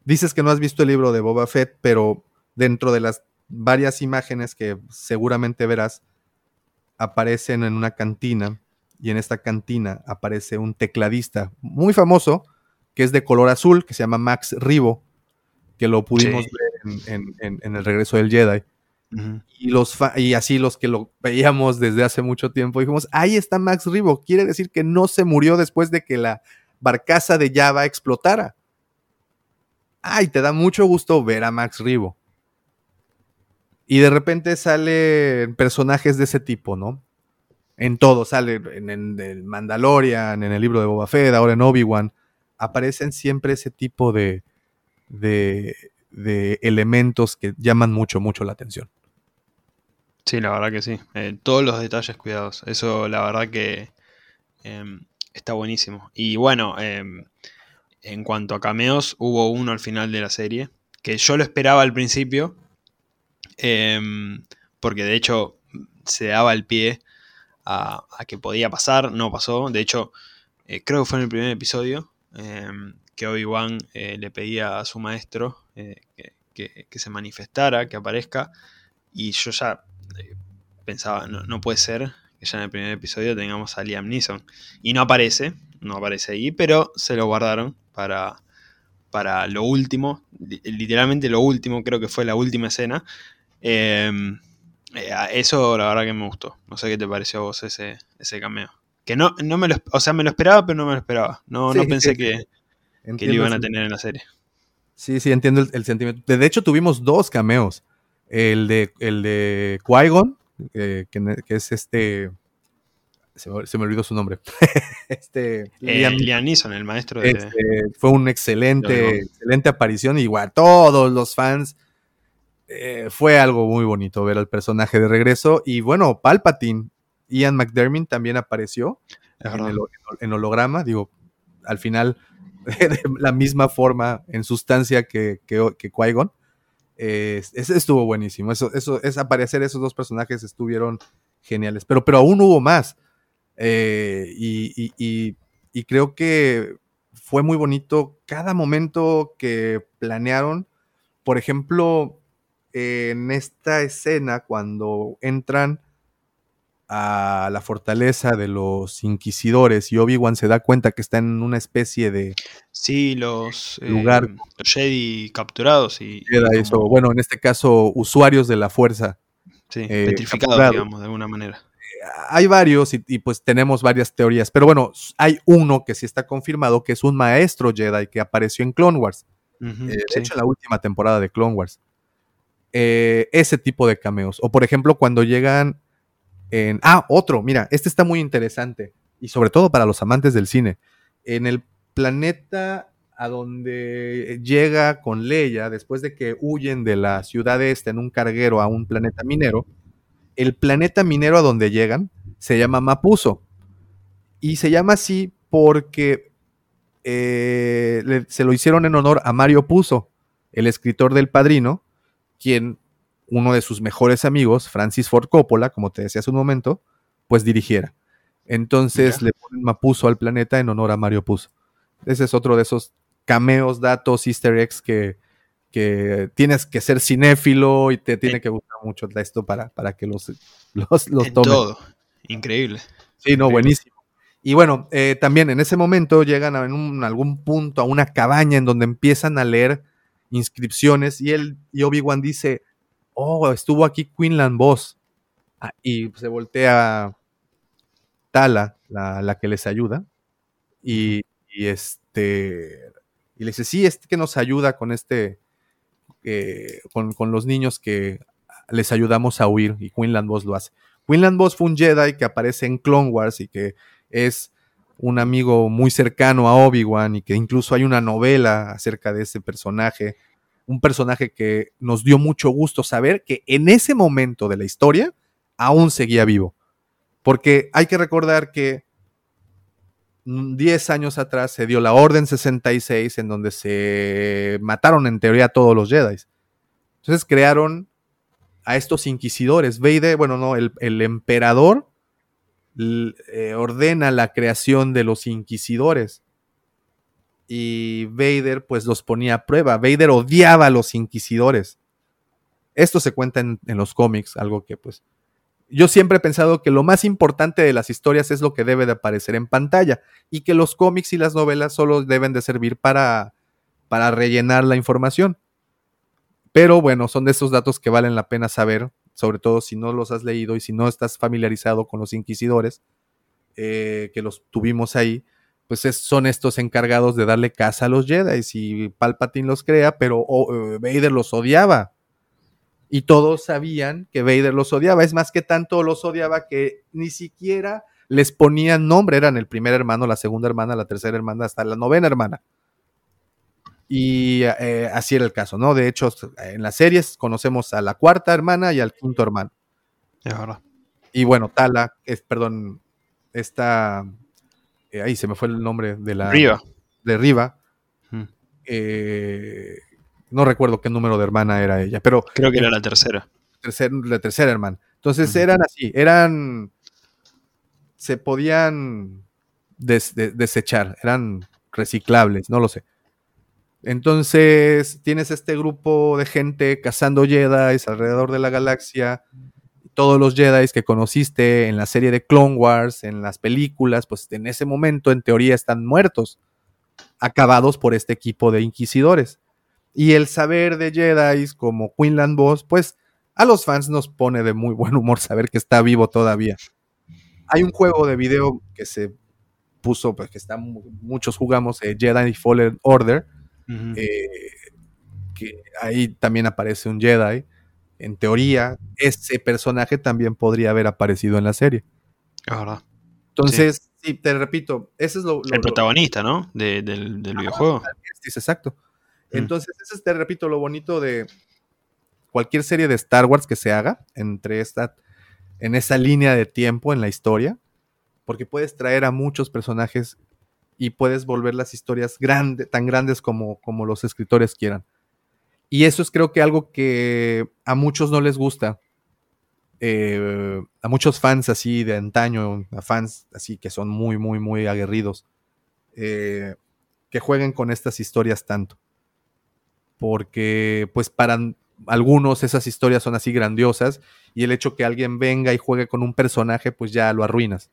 Dices que no has visto el libro de Boba Fett, pero dentro de las varias imágenes que seguramente verás, aparecen en una cantina y en esta cantina aparece un tecladista muy famoso que es de color azul, que se llama Max Rivo, que lo pudimos ver en, el regreso del Jedi. y, los y así los que lo veíamos desde hace mucho tiempo, dijimos, ahí está Max Rivo, quiere decir que no se murió después de que la barcaza de Java explotara ay, te da mucho gusto ver a Max Rivo. Y de repente salen personajes de ese tipo, ¿no? En todo, sale en, el Mandalorian, en el libro de Boba Fett, ahora en Obi-Wan, aparecen siempre ese tipo de, de, elementos que llaman mucho, mucho la atención. Sí, la verdad que sí. Eh, todos los detalles cuidados. Eso, la verdad que em, está buenísimo. Y bueno, em, en cuanto a cameos, hubo uno al final de la serie, que yo lo esperaba al principio, em, porque de hecho se daba el pie a, que podía pasar, no pasó, de hecho eh, creo que fue en el primer episodio em, que Obi-Wan eh, le pedía a su maestro eh, que, se manifestara, que aparezca, y yo ya pensaba, no, no puede ser que ya en el primer episodio tengamos a Liam Neeson, y no aparece, no aparece ahí, pero se lo guardaron para, para lo último, literalmente lo último, creo que fue la última escena. Em, eh, eso la verdad que me gustó. No sé qué te pareció a vos ese, ese cameo. Que no, no me lo, o sea, me lo esperaba, pero no me lo esperaba. No, no pensé que, que, lo iban a tener en la serie. Sí, sí, entiendo el, sentimiento. De hecho, tuvimos dos cameos. El de, el de Qui-Gon, eh, que, es este se me, olvidó su nombre. este, eh, Liam, Neeson, el maestro de... Este, fue una excelente, excelente aparición. Igual, todos los fans. Eh, fue algo muy bonito ver al personaje de regreso. Y bueno, Palpatine, Ian McDermott también apareció en, holograma. Digo, al final, de la misma forma, en sustancia que, que, que Qui-Gon. estuvo buenísimo. Eso, eso, es aparecer esos dos personajes estuvieron geniales. Pero, pero aún hubo más. Eh, y, creo que fue muy bonito cada momento que planearon. Por ejemplo, en esta escena, cuando entran a la fortaleza de los inquisidores y Obi-Wan se da cuenta que está en una especie de sí los lugar eh, Jedi capturados y, eso. bueno en este caso usuarios de la fuerza sí, eh, petrificados digamos de alguna manera hay varios y, pues tenemos varias teorías, pero bueno, hay uno que sí está confirmado, que es un maestro Jedi que apareció en Clone Wars. Eh, de hecho, en la última temporada de Clone Wars. Eh, ese tipo de cameos. O por ejemplo, cuando llegan en... Ah, otro, mira, este está muy interesante. Y sobre todo para los amantes del cine. En el planeta a donde llega con Leia, después de que huyen de la ciudad esta en un carguero a un planeta minero, el planeta minero a donde llegan se llama Mapuso. Y se llama así porque eh, se lo hicieron en honor a Mario Puzo, el escritor del Padrino, quien uno de sus mejores amigos, Francis Ford Coppola, como te decía hace un momento, pues dirigiera. Entonces le ponen Mapuzo al planeta en honor a Mario Puzo. Ese es otro de esos cameos, datos, easter eggs que, que tienes que ser cinéfilo y te tiene que gustar mucho esto para, para que los, los, los tomes. Todo. Increíble. Sí, no, buenísimo. Y bueno, eh, también en ese momento llegan a, en algún punto a una cabaña en donde empiezan a leer inscripciones y él y Obi-Wan dice, oh, estuvo aquí Quinlan Boss. Ah, y se voltea Tala, la, que les ayuda, y, este, y le dice, sí, este que nos ayuda con este, eh, con, los niños que les ayudamos a huir, y Quinlan Boss lo hace. Quinlan Boss fue un Jedi que aparece en Clone Wars y que es un amigo muy cercano a Obi-Wan y que incluso hay una novela acerca de ese personaje, un personaje que nos dio mucho gusto saber que en ese momento de la historia aún seguía vivo. Porque hay que recordar que 10 años atrás se dio la Orden 66 en donde se mataron en teoría a todos los Jedi. Entonces crearon a estos inquisidores. Vader, bueno, no, el, emperador eh, ordena la creación de los inquisidores. Y Vader pues los ponía a prueba. Vader odiaba a los inquisidores. Esto se cuenta en, los cómics, algo que pues yo siempre he pensado que lo más importante de las historias es lo que debe de aparecer en pantalla y que los cómics y las novelas solo deben de servir para, para rellenar la información. Pero bueno, son de esos datos que valen la pena saber sobre todo si no los has leído y si no estás familiarizado con los inquisidores, eh, que los tuvimos ahí, pues son estos encargados de darle casa a los Jedi. Y Palpatine los crea, pero eh, Vader los odiaba. Y todos sabían que Vader los odiaba. Es más que tanto los odiaba que ni siquiera les ponían nombre. Eran el primer hermano, la segunda hermana, la tercera hermana, hasta la novena hermana. Y eh, así era el caso, ¿no? De hecho, en las series conocemos a la cuarta hermana y al quinto hermano. Y bueno, Tala, es, perdón, esta. Eh, ahí se me fue el nombre de la. Riva. De Riva. Eh, no recuerdo qué número de hermana era ella, pero. Creo que era la tercera. la tercera hermana. Entonces eran así, eran. Se podían desechar, eran reciclables, no lo sé. Entonces, tienes este grupo de gente cazando Jedi alrededor de la galaxia. Todos los Jedi que conociste en la serie de Clone Wars, en las películas, pues en ese momento, en teoría, están muertos, acabados por este equipo de inquisidores. Y el saber de Jedi como Quinlan Boss, pues a los fans nos pone de muy buen humor saber que está vivo todavía. Hay un juego de video que se puso, pues que está, muchos jugamos, eh, Jedi Fallen Order, eh, que ahí también aparece un Jedi. En teoría, ese personaje también podría haber aparecido en la serie. Ahora. Entonces, sí. te repito, ese es lo. el protagonista, ¿no? del, videojuego. exacto. Mm. Entonces, es, te repito, lo bonito de cualquier serie de Star Wars que se haga entre esta, en esa línea de tiempo en la historia, porque puedes traer a muchos personajes y puedes volver las historias grande, tan grandes como, como los escritores quieran. Y eso es creo que algo que a muchos no les gusta. Eh, a muchos fans así de antaño, a fans así que son muy, muy, muy aguerridos, eh, que jueguen con estas historias tanto. Porque pues para algunos esas historias son así grandiosas y el hecho que alguien venga y juegue con un personaje pues ya lo arruinas.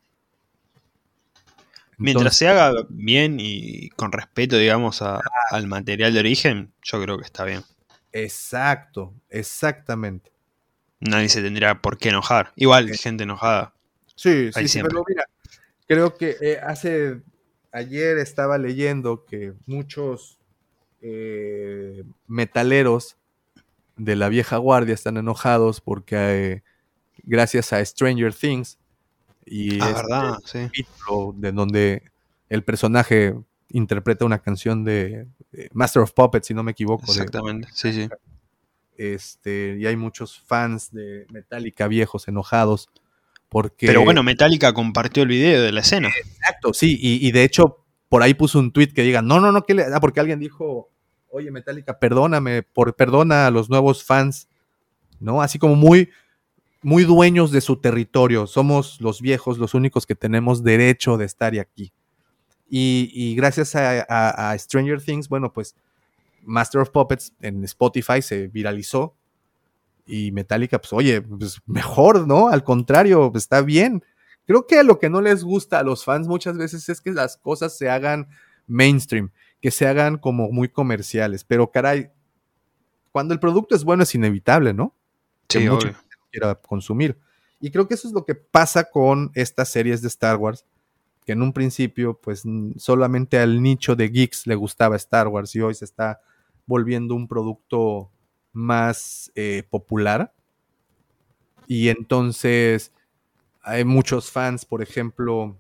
Mientras se haga bien y con respeto, digamos, al material de origen, yo creo que está bien. Exacto, exactamente. Nadie se tendría por qué enojar. Igual, gente enojada. Sí, sí, sí, pero mira, creo que eh, hace, ayer estaba leyendo que muchos eh, metaleros de la vieja guardia están enojados porque eh, gracias a Stranger Things y ah, verdad, sí. de donde el personaje interpreta una canción de, Master of Puppets, si no me equivoco. Exactamente, sí, sí. Este, y hay muchos fans de Metallica viejos enojados porque... Pero bueno, Metallica compartió el video de la escena. Exacto, sí, y, de hecho por ahí puso un tweet que diga, no, no, no, que le... ah, porque alguien dijo, oye, Metallica, perdóname, por, perdona a los nuevos fans, ¿no? Así como muy, muy dueños de su territorio. Somos los viejos los únicos que tenemos derecho de estar aquí. Y, gracias a, a, Stranger Things, bueno, pues Master of Puppets en Spotify se viralizó. Y Metallica, pues oye, pues mejor, ¿no? Al contrario, está bien. Creo que lo que no les gusta a los fans muchas veces es que las cosas se hagan mainstream, que se hagan como muy comerciales. Pero caray, cuando el producto es bueno es inevitable, ¿no? Sí, que obvio. quiera consumir. Y creo que eso es lo que pasa con estas series de Star Wars, que en un principio, pues solamente al nicho de geeks le gustaba Star Wars y hoy se está volviendo un producto más eh, popular. Y entonces hay muchos fans, por ejemplo,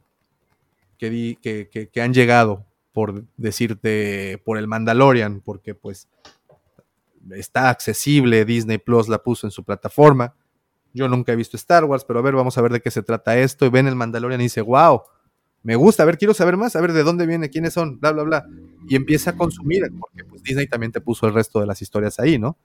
que, que, que, han llegado por decirte por el Mandalorian, porque pues está accesible, Disney Plus la puso en su plataforma. Yo nunca he visto Star Wars, pero a ver, vamos a ver de qué se trata esto. Y ven el Mandalorian y dice, wow, me gusta, a ver, quiero saber más, a ver de dónde viene, quiénes son, bla, bla, bla. Y empieza a consumir, porque pues, Disney también te puso el resto de las historias ahí, ¿no?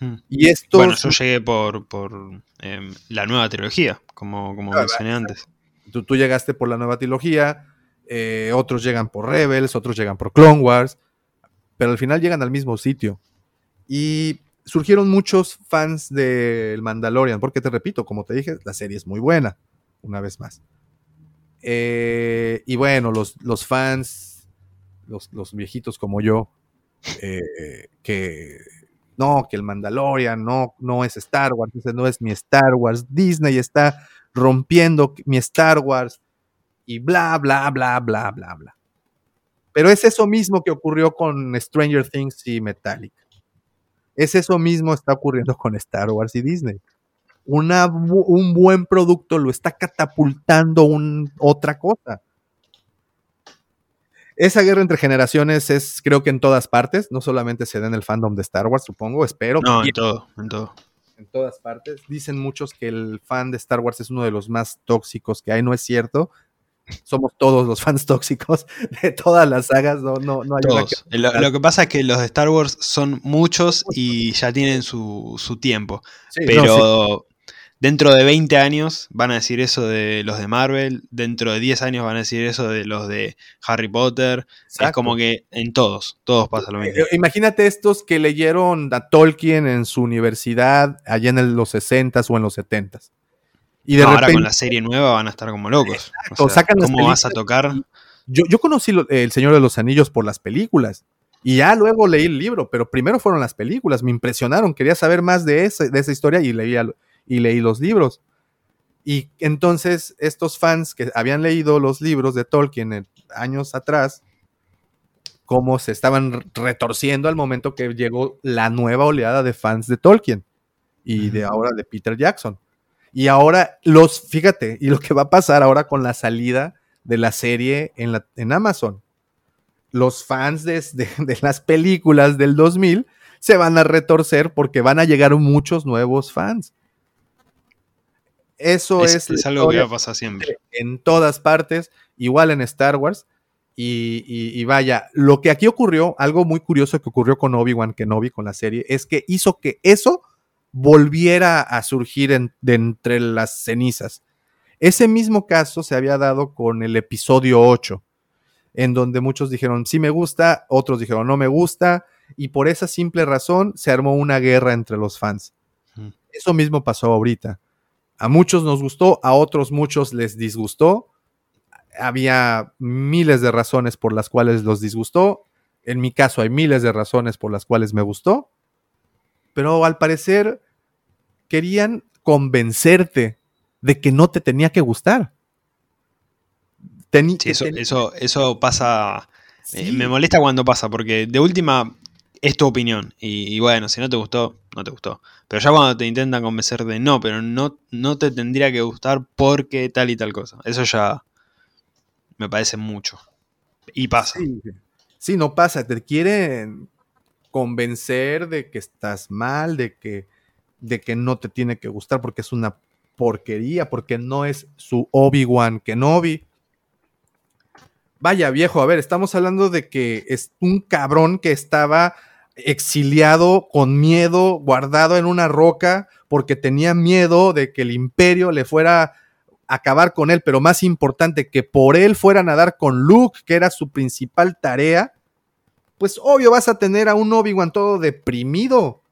Hmm. Y esto. Bueno, yo llegué por, por em, la nueva trilogía, como, como mencioné antes. Tú, tú, llegaste por la nueva trilogía, eh, otros llegan por Rebels, otros llegan por Clone Wars, pero al final llegan al mismo sitio. Y surgieron muchos fans del Mandalorian, porque te repito, como te dije, la serie es muy buena, una vez más. Eh, y bueno, los, los fans, los, los, viejitos como yo, eh, que no, que el Mandalorian no, no es Star Wars, ese no es mi Star Wars, Disney está rompiendo mi Star Wars y bla, bla, bla, bla, bla, bla. Pero es eso mismo que ocurrió con Stranger Things y Metallica. Es eso mismo está ocurriendo con Star Wars y Disney. Una, un buen producto lo está catapultando un, otra cosa. Esa guerra entre generaciones es, creo que en todas partes, no solamente se da en el fandom de Star Wars, supongo, espero. No, en todo, en todo. En todas partes. Dicen muchos que el fan de Star Wars es uno de los más tóxicos que hay, no es cierto. Somos todos los fans tóxicos de todas las sagas, no, no, no hay todos. lo, que pasa es que los de Star Wars son muchos y ya tienen su, su tiempo. pero Dentro de 20 años van a decir eso de los de Marvel, dentro de 10 años van a decir eso de los de Harry Potter. Es como que en todos, todos pasa lo mismo. Eh, imagínate estos que leyeron a Tolkien en su universidad allá en los 60s o en los 70s. Y de ahora con la serie nueva van a estar como locos. ¿Cómo vas a tocar? Yo, yo conocí El Señor de los Anillos por las películas. Y ya luego leí el libro, pero primero fueron las películas. Me impresionaron, quería saber más de, ese, de esa historia y leía y leí los libros. Y entonces estos fans que habían leído los libros de Tolkien años atrás, como se estaban retorciendo al momento que llegó la nueva oleada de fans de Tolkien y de ahora de Peter Jackson. Y ahora los, fíjate, y lo que va a pasar ahora con la salida de la serie en, la, en Amazon. Los fans de, de, las películas del 2000 se van a retorcer porque van a llegar muchos nuevos fans. Eso es, algo que va a pasar siempre. En todas partes, igual en Star Wars. Y, vaya, lo que aquí ocurrió, algo muy curioso que ocurrió con Obi-Wan Kenobi, con la serie, es que hizo que eso volviera a surgir de entre las cenizas. Ese mismo caso se había dado con el episodio 8, en donde muchos dijeron sí me gusta, otros dijeron no me gusta, y por esa simple razón se armó una guerra entre los fans. Eso mismo pasó ahorita. A muchos nos gustó, a otros muchos les disgustó. Había miles de razones por las cuales los disgustó. En mi caso hay miles de razones por las cuales me gustó. Pero al parecer querían convencerte de que no te tenía que gustar. eso, eso, pasa. Eh, me molesta cuando pasa, porque de última es tu opinión. Y, bueno, si no te gustó, no te gustó. Pero ya cuando te intentan convencer de no, pero no, no te tendría que gustar porque tal y tal cosa. Eso ya me parece mucho. Y pasa. Sí, no pasa. Te quieren convencer de que estás mal, de que, de que no te tiene que gustar porque es una porquería, porque no es su Obi-Wan Kenobi. vaya viejo, a ver, estamos hablando de que es un cabrón que estaba exiliado con miedo, guardado en una roca, porque tenía miedo de que el imperio le fuera a acabar con él, pero más importante, que por él fueran a dar con Luke, que era su principal tarea, pues obvio vas a tener a un Obi-Wan todo deprimido.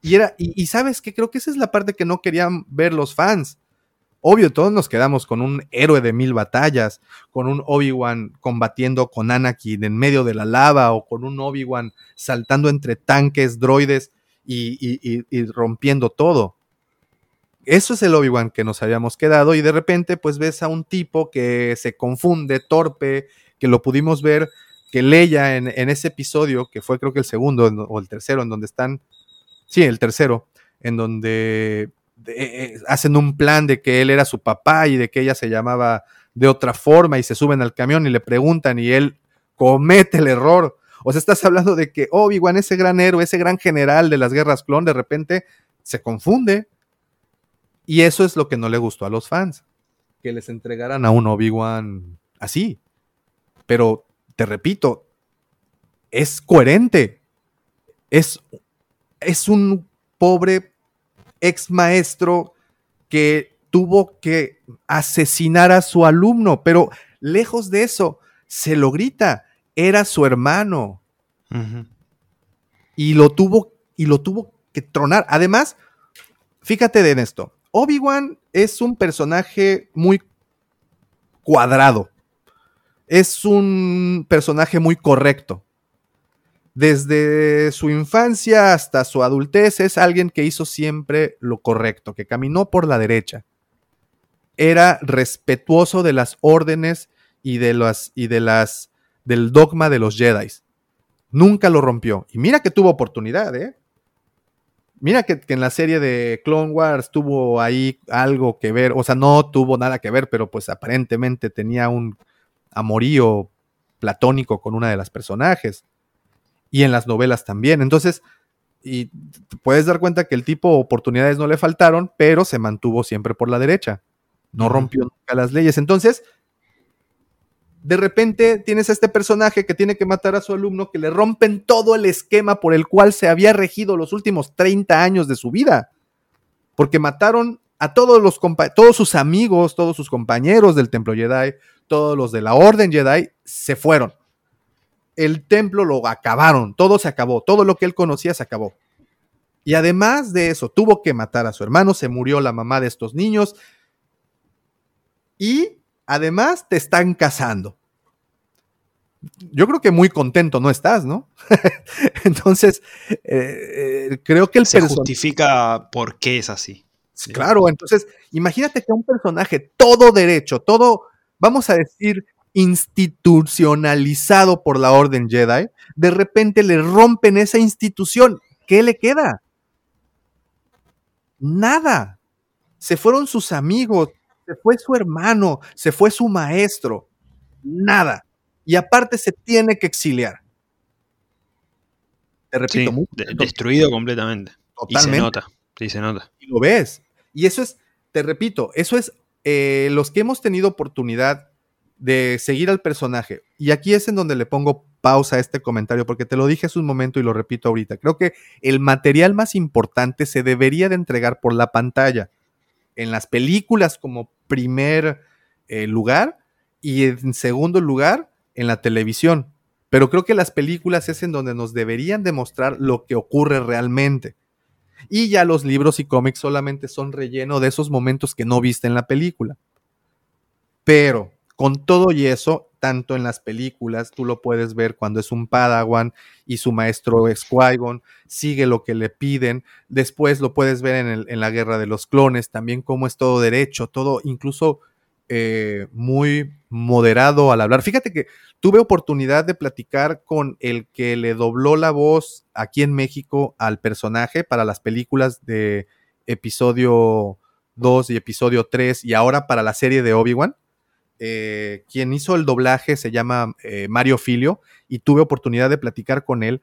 Y, era, y, sabes que creo que esa es la parte que no querían ver los fans. Obvio, todos nos quedamos con un héroe de mil batallas, con un Obi-Wan combatiendo con Anakin en medio de la lava o con un Obi-Wan saltando entre tanques, droides y, y, y rompiendo todo. Eso es el Obi-Wan que nos habíamos quedado y de repente pues ves a un tipo que se confunde, torpe, que lo pudimos ver, que Leia en, ese episodio, que fue creo que el segundo o el tercero, en donde están, sí, el tercero, en donde de, hacen un plan de que él era su papá y de que ella se llamaba de otra forma y se suben al camión y le preguntan y él comete el error. O sea, estás hablando de que Obi-Wan, ese gran héroe, ese gran general de las guerras clon, de repente se confunde. Y eso es lo que no le gustó a los fans, que les entregaran a un Obi-Wan así. Pero, te repito, es coherente. Es, es un pobre ex maestro que tuvo que asesinar a su alumno, pero lejos de eso, se lo grita, era su hermano. Uh -huh. Y lo tuvo y lo tuvo que tronar. Además, fíjate en esto. Obi-Wan es un personaje muy cuadrado. Es un personaje muy correcto desde su infancia hasta su adultez es alguien que hizo siempre lo correcto, que caminó por la derecha. Era respetuoso de las órdenes y de las y de las del dogma de los Jedi. Nunca lo rompió. Y mira que tuvo oportunidad, ¿eh? Mira que, que, en la serie de Clone Wars tuvo ahí algo que ver, o sea, no tuvo nada que ver, pero pues aparentemente tenía un amorío platónico con una de las personajes y en las novelas también. Entonces, y puedes dar cuenta que el tipo oportunidades no le faltaron, pero se mantuvo siempre por la derecha. No rompió nunca las leyes. Entonces, de repente tienes a este personaje que tiene que matar a su alumno, que le rompen todo el esquema por el cual se había regido los últimos 30 años de su vida. Porque mataron a todos, los todos sus amigos, todos sus compañeros del Templo Jedi, todos los de la Orden Jedi, se fueron el templo lo acabaron, todo se acabó, todo lo que él conocía se acabó. Y además de eso, tuvo que matar a su hermano, se murió la mamá de estos niños y además te están casando. Yo creo que muy contento no estás, ¿no? entonces, eh, eh, creo que el se justifica por qué es así. Claro, entonces, imagínate que un personaje todo derecho, todo, vamos a decir, institucionalizado por la Orden Jedi, de repente le rompen esa institución. ¿Qué le queda? Nada. Se fueron sus amigos, se fue su hermano, se fue su maestro. Nada. Y aparte se tiene que exiliar. Te repito, sí, de destruido completamente. Totalmente. Y se nota, sí, se nota. Y lo ves. Y eso es, te repito, eso es eh, los que hemos tenido oportunidad de seguir al personaje. Y aquí es en donde le pongo pausa a este comentario, porque te lo dije hace un momento y lo repito ahorita. Creo que el material más importante se debería de entregar por la pantalla, en las películas como primer eh, lugar y en segundo lugar en la televisión. Pero creo que las películas es en donde nos deberían demostrar lo que ocurre realmente. Y ya los libros y cómics solamente son relleno de esos momentos que no viste en la película. Pero con todo y eso, tanto en las películas, tú lo puedes ver cuando es un Padawan y su maestro es Qui-Gon, sigue lo que le piden. Después lo puedes ver en, el, en, la Guerra de los Clones, también cómo es todo derecho, todo incluso eh, muy moderado al hablar. Fíjate que tuve oportunidad de platicar con el que le dobló la voz aquí en México al personaje para las películas de episodio 2 y episodio 3 y ahora para la serie de Obi-Wan eh, quien hizo el doblaje se llama eh, Mario Filio y tuve oportunidad de platicar con él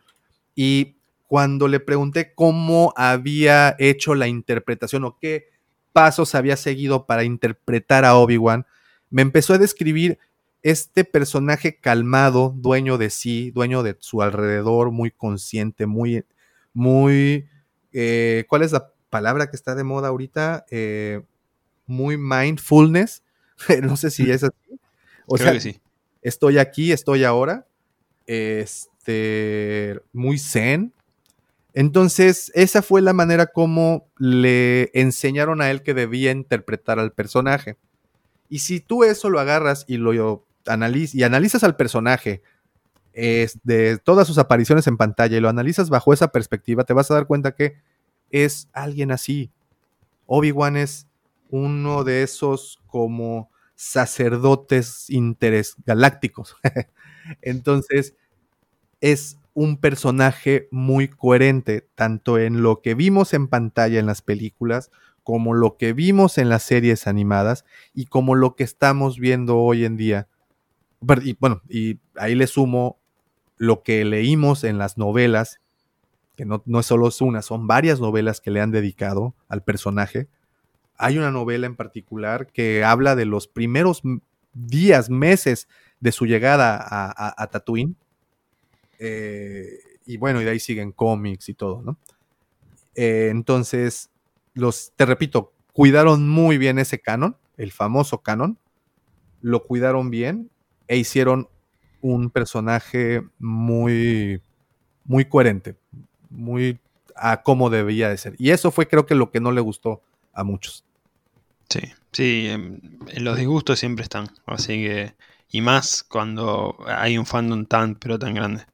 y cuando le pregunté cómo había hecho la interpretación o qué pasos había seguido para interpretar a Obi-Wan, me empezó a describir este personaje calmado, dueño de sí, dueño de su alrededor, muy consciente, muy, muy, eh, ¿cuál es la palabra que está de moda ahorita? Eh, muy mindfulness. no sé si es así. O sea, que sí. estoy aquí, estoy ahora. Este, muy zen. Entonces, esa fue la manera como le enseñaron a él que debía interpretar al personaje. Y si tú eso lo agarras y lo analizas al personaje de todas sus apariciones en pantalla y lo analizas bajo esa perspectiva, te vas a dar cuenta que es alguien así. Obi-Wan es uno de esos como sacerdotes interesgalácticos. Entonces, es un personaje muy coherente, tanto en lo que vimos en pantalla en las películas, como lo que vimos en las series animadas y como lo que estamos viendo hoy en día y, bueno, y ahí le sumo lo que leímos en las novelas, que no, no es solo una, son varias novelas que le han dedicado al personaje. Hay una novela en particular que habla de los primeros días, meses de su llegada a, Tatooine. Eh, y bueno, y de ahí siguen cómics y todo, ¿no? Eh, entonces, los, te repito, cuidaron muy bien ese canon, el famoso canon, lo cuidaron bien e hicieron un personaje muy, muy coherente, muy a cómo debía de ser. Y eso fue creo que lo que no le gustó a muchos. Sí, sí, en, los disgustos siempre están, así que, y más cuando hay un fandom tan, pero tan grande.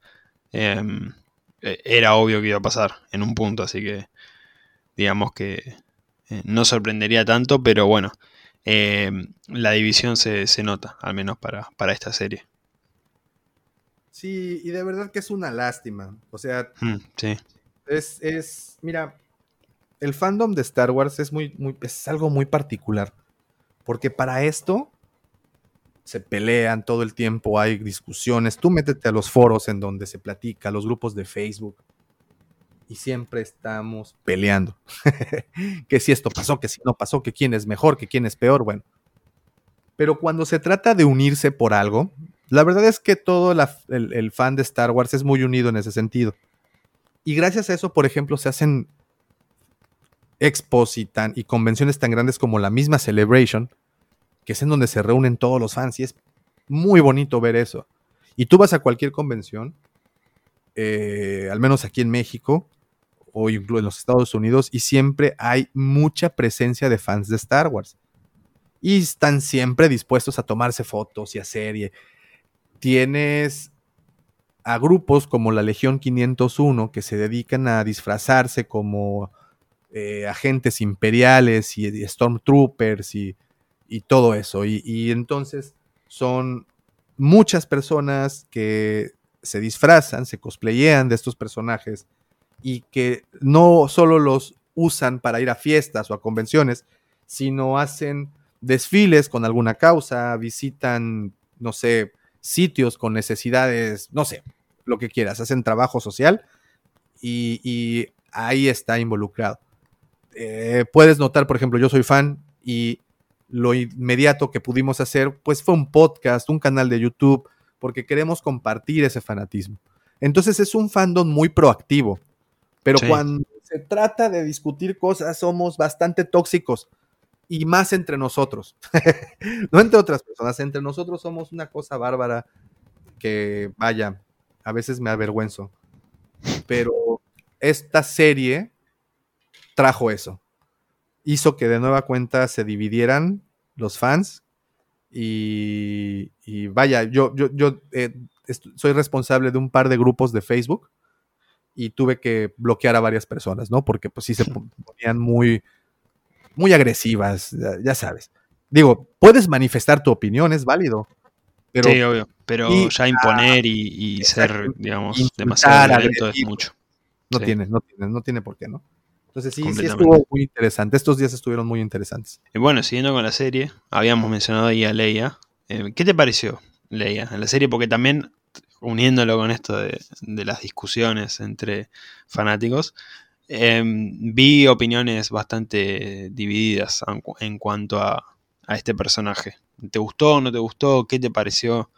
Em, e, era obvio que iba a pasar en un punto, así que digamos que eh, no sorprendería tanto, pero bueno, eh, la división se, nota, al menos para, para, esta serie. Sí, y de verdad que es una lástima. O sea, mm, sí. es, es, mira, el fandom de Star Wars es, muy, muy, es algo muy particular. Porque para esto se pelean todo el tiempo, hay discusiones. Tú métete a los foros en donde se platica, los grupos de Facebook y siempre estamos peleando. que si esto pasó, que si no pasó, que quién es mejor, que quién es peor, bueno. Pero cuando se trata de unirse por algo, la verdad es que todo el, fan de Star Wars es muy unido en ese sentido. Y gracias a eso, por ejemplo, se hacen expos y convenciones tan grandes como la misma Celebration, que es en donde se reúnen todos los fans y es muy bonito ver eso. Y tú vas a cualquier convención, eh, al menos aquí en México, o incluso en los Estados Unidos y siempre hay mucha presencia de fans de Star Wars. Y están siempre dispuestos a tomarse fotos y a serie. Tienes a grupos como la Legión 501 que se dedican a disfrazarse como eh, agentes imperiales y, stormtroopers y, todo eso. Y, y entonces son muchas personas que se disfrazan, se cosplayean de estos personajes y que no solo los usan para ir a fiestas o a convenciones, sino hacen desfiles con alguna causa, visitan, no sé, sitios con necesidades, no sé, lo que quieras, hacen trabajo social y, ahí está involucrado. Eh, puedes notar, por ejemplo, yo soy fan y lo inmediato que pudimos hacer, pues fue un podcast, un canal de YouTube, porque queremos compartir ese fanatismo. Entonces es un fandom muy proactivo. Pero cuando se trata de discutir cosas, somos bastante tóxicos. Y más entre nosotros. no entre otras personas, entre nosotros somos una cosa bárbara que, vaya, a veces me avergüenzo. Pero esta serie trajo eso. Hizo que de nueva cuenta se dividieran los fans. Y, vaya, yo, yo, yo eh, soy responsable de un par de grupos de Facebook y tuve que bloquear a varias personas, ¿no? Porque pues sí se ponían muy, muy agresivas, ya, sabes. Digo, puedes manifestar tu opinión, es válido. Pero, sí, obvio, pero ya imponer y, ser, digamos, demasiado violento es mucho. No tiene, no tiene, no tiene por qué, ¿no? Entonces sí, sí estuvo muy interesante. Estos días estuvieron muy interesantes. Y bueno, siguiendo con la serie, habíamos mencionado ahí a Leia. Eh, ¿Qué te pareció, Leia, en la serie? Porque también uniéndolo con esto de, las discusiones entre fanáticos, em, vi opiniones bastante divididas en, cuanto a, este personaje. ¿Te gustó o no te gustó? ¿Qué te pareció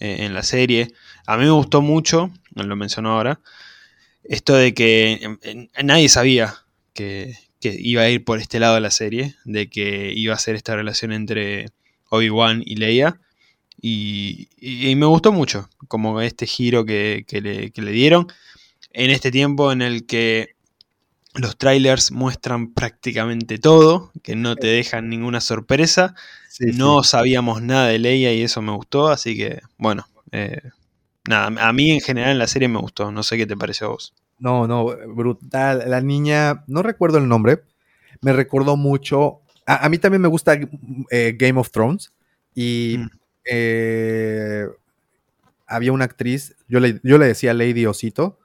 eh, en la serie? A mí me gustó mucho, lo mencionó ahora, esto de que nadie sabía que, iba a ir por este lado de la serie, de que iba a ser esta relación entre Obi-Wan y Leia. Y, me gustó mucho, como este giro que, le, que le dieron en este tiempo en el que los trailers muestran prácticamente todo, que no te dejan ninguna sorpresa. no sabíamos nada de Leia y eso me gustó, así que bueno, eh, nada, a mí en general en la serie me gustó, no sé qué te pareció a vos. No, no, brutal. La niña, no recuerdo el nombre, me recordó mucho. A, mí también me gusta eh, Game of Thrones y mm. eh, había una actriz, yo le, yo le decía Lady Osito,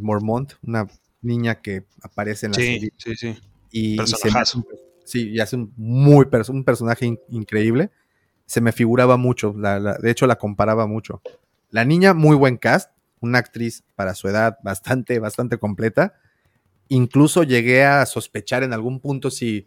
Mormont, una niña que aparece en la serie. Sí, sí, y, y se sí, y hace un muy un personaje increíble. Se me figuraba mucho, de hecho la comparaba mucho. La niña, muy buen cast, una actriz para su edad bastante, bastante completa. Incluso llegué a sospechar en algún punto si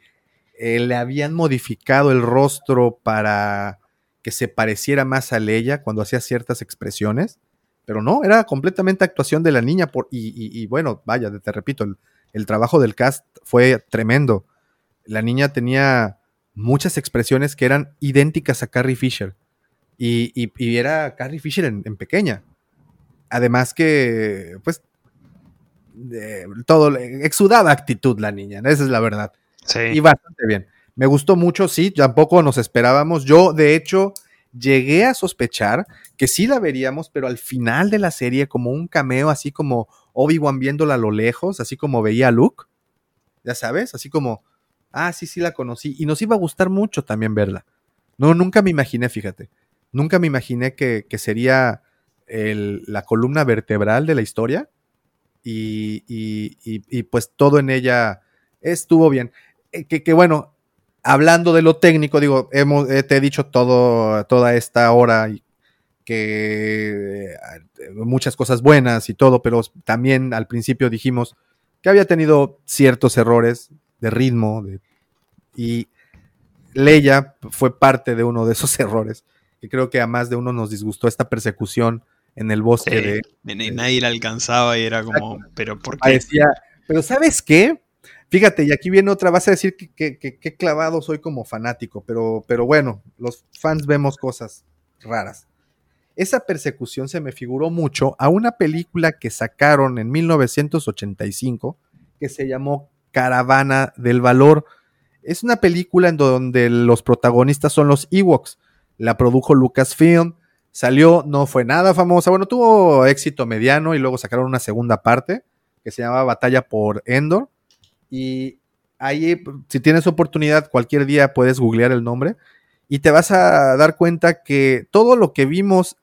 eh, le habían modificado el rostro para que se pareciera más a Leia cuando hacía ciertas expresiones. Pero no, era completamente actuación de la niña. Por, y, bueno, vaya, te repito, el, trabajo del cast fue tremendo. La niña tenía muchas expresiones que eran idénticas a Carrie Fisher. Y, era Carrie Fisher en, pequeña. Además que, pues, todo, exudaba actitud la niña, esa es la verdad. Sí. Y bastante bien. Me gustó mucho, sí, tampoco nos esperábamos. Yo, de hecho, llegué a sospechar que sí la veríamos, pero al final de la serie, como un cameo, así como Obi-Wan viéndola a lo lejos, así como veía a Luke, ya sabes, así como, ah, sí, sí la conocí, y nos iba a gustar mucho también verla. No, nunca me imaginé, fíjate, nunca me imaginé que, sería la columna vertebral de la historia, y, y, pues todo en ella estuvo bien. Eh, que, bueno, hablando de lo técnico, digo, hemos, eh, te he dicho todo, toda esta hora que eh, muchas cosas buenas y todo, pero también al principio dijimos que había tenido ciertos errores de ritmo y Leia fue parte de uno de esos errores que creo que a más de uno nos disgustó esta persecución en el bosque de, nadie la alcanzaba y era como, pero ¿por qué? pero ¿sabes qué? Fíjate, y aquí viene otra, vas a decir que, que, clavado soy como fanático, pero, pero bueno, los fans vemos cosas raras. Esa persecución se me figuró mucho a una película que sacaron en 1985 que se llamó Caravana del Valor. Es una película en donde los protagonistas son los Ewoks. La produjo Lucasfilm. Salió, no fue nada famosa. Bueno, tuvo éxito mediano y luego sacaron una segunda parte que se llamaba Batalla por Endor. Y ahí, si tienes oportunidad, cualquier día puedes googlear el nombre y te vas a dar cuenta que todo lo que vimos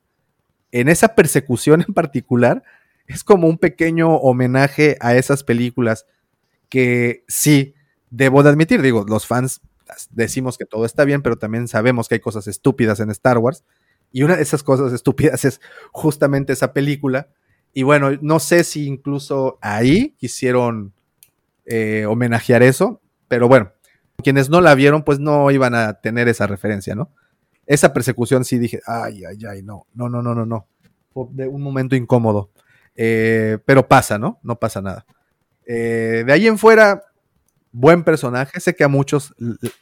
en esa persecución en particular es como un pequeño homenaje a esas películas que sí, debo de admitir, digo, los fans decimos que todo está bien, pero también sabemos que hay cosas estúpidas en Star Wars. Y una de esas cosas estúpidas es justamente esa película. Y bueno, no sé si incluso ahí quisieron eh, homenajear eso, pero bueno, quienes no la vieron, pues no iban a tener esa referencia, ¿no? Esa persecución sí dije, ay, ay, ay, no, no, no, no, no, no. De un momento incómodo. Eh, pero pasa, ¿no? No pasa nada. Eh, de ahí en fuera, buen personaje. Sé que a muchos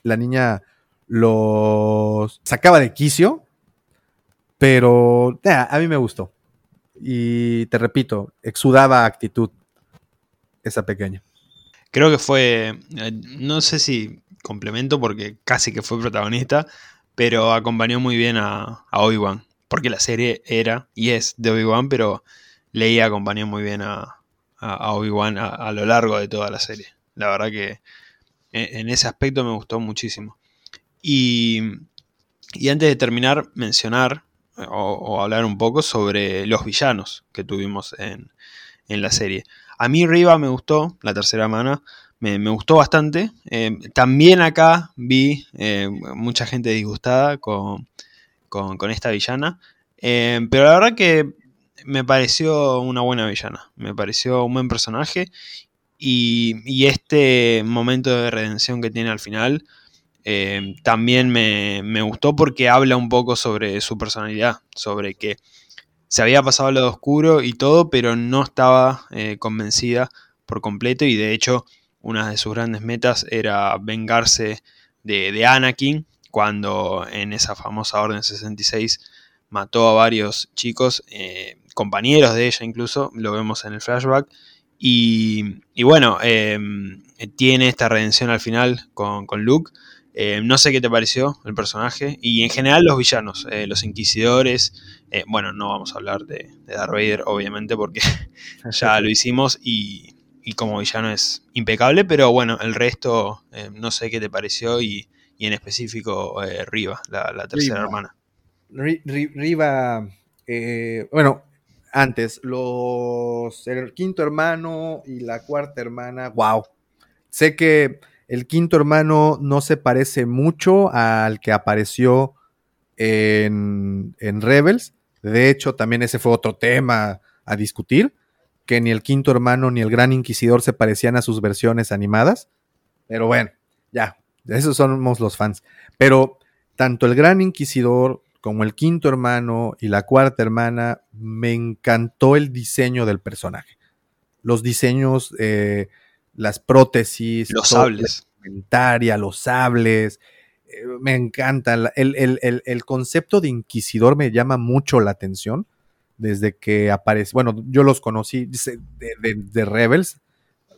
la niña los sacaba de quicio, pero a mí me gustó. Y te repito, exudaba actitud esa pequeña. Creo que fue, eh, no sé si complemento porque casi que fue protagonista, pero acompañó muy bien a, Obi-Wan. Porque la serie era y es de Obi-Wan, pero Leia acompañó muy bien a, Obi-Wan a, lo largo de toda la serie. La verdad que en, ese aspecto me gustó muchísimo. Y, antes de terminar, mencionar o, hablar un poco sobre los villanos que tuvimos en, en la serie. A mí Riva me gustó, la tercera mano, me, gustó bastante. Eh, también acá vi eh, mucha gente disgustada con, esta villana. Eh, pero la verdad que me pareció una buena villana. Me pareció un buen personaje. Y, este momento de redención que tiene al final eh, también me, gustó porque habla un poco sobre su personalidad, sobre que se había pasado al lado oscuro y todo, pero no estaba eh, convencida por completo y de hecho una de sus grandes metas era vengarse de, Anakin cuando en esa famosa Orden 66 mató a varios chicos, eh, compañeros de ella incluso, lo vemos en el flashback, y, bueno, em, tiene esta redención al final con Luke, eh, no sé qué te pareció el personaje y en general los villanos, eh, los inquisidores. Eh, bueno, no vamos a hablar de, Darth Vader, obviamente, porque ya lo hicimos y, como villano es impecable, pero bueno, el resto no sé qué te pareció y, en específico Riva, la, tercera hermana. Riva, bueno, antes, los, el quinto hermano y la cuarta hermana, wow. Sé que el quinto hermano no se parece mucho al que apareció en, Rebels. De hecho, también ese fue otro tema a discutir, que ni el quinto hermano ni el gran inquisidor se parecían a sus versiones animadas. Pero bueno, ya, esos somos los fans. Pero tanto el gran inquisidor como el quinto hermano y la cuarta hermana, me encantó el diseño del personaje. Los diseños, eh, las prótesis, los sables, los sables. Eh, me encanta. El, concepto de inquisidor me llama mucho la atención desde que aparece. Bueno, yo los conocí de, Rebels.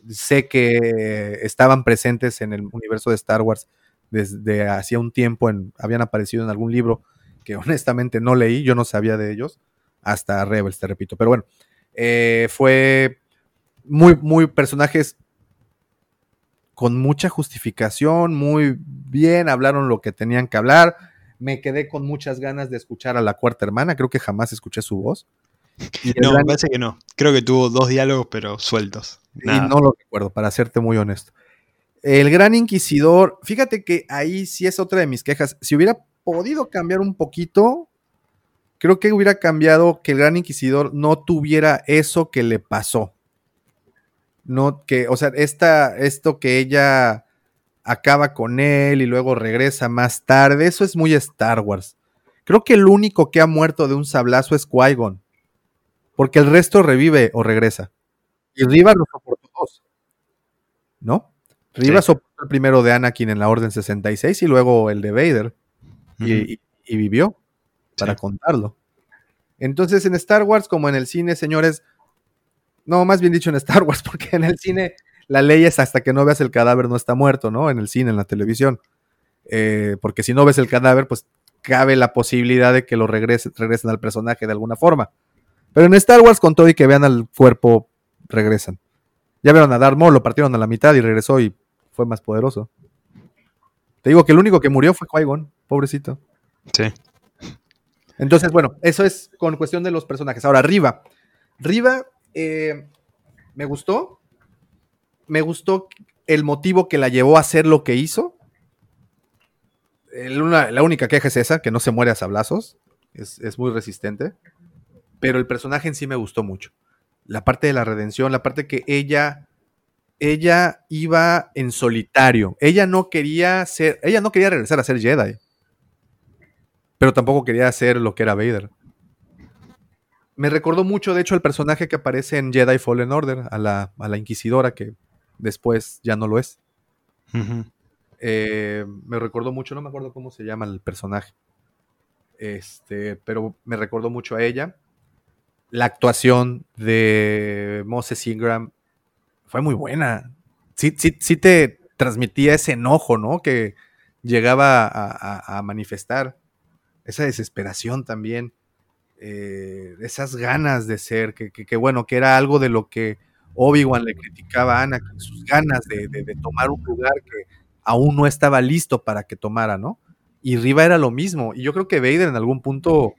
Sé que estaban presentes en el universo de Star Wars desde hacía un tiempo, habían aparecido en algún libro que honestamente no leí, yo no sabía de ellos, hasta Rebels, te repito. Pero bueno, eh, fue muy, muy personajes con mucha justificación, muy bien, hablaron lo que tenían que hablar. Me quedé con muchas ganas de escuchar a la cuarta hermana, creo que jamás escuché su voz. no, me parece que no. Creo que tuvo dos diálogos, pero sueltos. Y no lo recuerdo, para serte muy honesto. El Gran Inquisidor, fíjate que ahí sí es otra de mis quejas. Si hubiera podido cambiar un poquito, creo que hubiera cambiado que el Gran Inquisidor no tuviera eso que le pasó. No, que, o sea, esta, esto que ella acaba con él y luego regresa más tarde, eso es muy Star Wars. Creo que el único que ha muerto de un sablazo es Qui-Gon. Porque el resto revive o regresa. Y Riva lo soportó dos. ¿No? Riva soportó el primero de Anakin en la Orden 66 y luego el de Vader. y, vivió para contarlo. Entonces, en Star Wars, como en el cine, señores, no, más bien dicho en Star Wars, porque en el cine la ley es hasta que no veas el cadáver no está muerto, ¿no? En el cine, en la televisión. Eh, porque si no ves el cadáver, pues cabe la posibilidad de que lo regresen, regresen al personaje de alguna forma. Pero en Star Wars, con todo y que vean al cuerpo, regresan. Ya vieron a Darth Maul, lo partieron a la mitad y regresó y fue más poderoso. Te digo que el único que murió fue Qui-Gon, pobrecito. Sí. Entonces, bueno, eso es con cuestión de los personajes. Ahora, Riva. Riva eh, me gustó. Me gustó el motivo que la llevó a hacer lo que hizo. la única queja es esa, que no se muere a sablazos. Es, muy resistente. Pero el personaje en sí me gustó mucho. La parte de la redención, la parte que ella ella iba en solitario. Ella no quería ser, ella no quería regresar a ser Jedi. Pero tampoco quería ser lo que era Vader. Me recordó mucho, de hecho, el personaje que aparece en Jedi Fallen Order, a la, Inquisidora, que después ya no lo es. Eh, me recordó mucho, no me acuerdo cómo se llama el personaje. Este, pero me recordó mucho a ella. La actuación de Moses Ingram fue muy buena. Sí, sí, sí te transmitía ese enojo, ¿no? Que llegaba a manifestar. Esa desesperación también. Eh, esas ganas de ser, que, bueno, que era algo de lo que Obi-Wan le criticaba a Anakin, sus ganas de, tomar un lugar que aún no estaba listo para que tomara, ¿no? Y Riva era lo mismo. Y yo creo que Vader en algún punto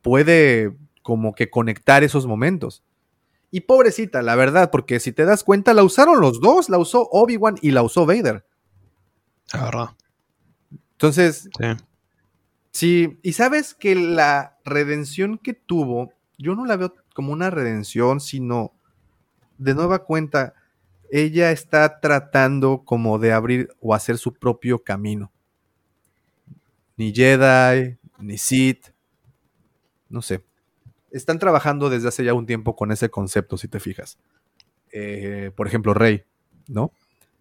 puede como que conectar esos momentos. Y pobrecita, la verdad, porque si te das cuenta, la usaron los dos, la usó Obi-Wan y la usó Vader. Entonces, Sí, y sabes que la redención que tuvo, yo no la veo como una redención, sino de nueva cuenta, ella está tratando como de abrir o hacer su propio camino. Ni Jedi, ni Sith, no sé. Están trabajando desde hace ya un tiempo con ese concepto, si te fijas. Eh, por ejemplo, Rey, ¿no?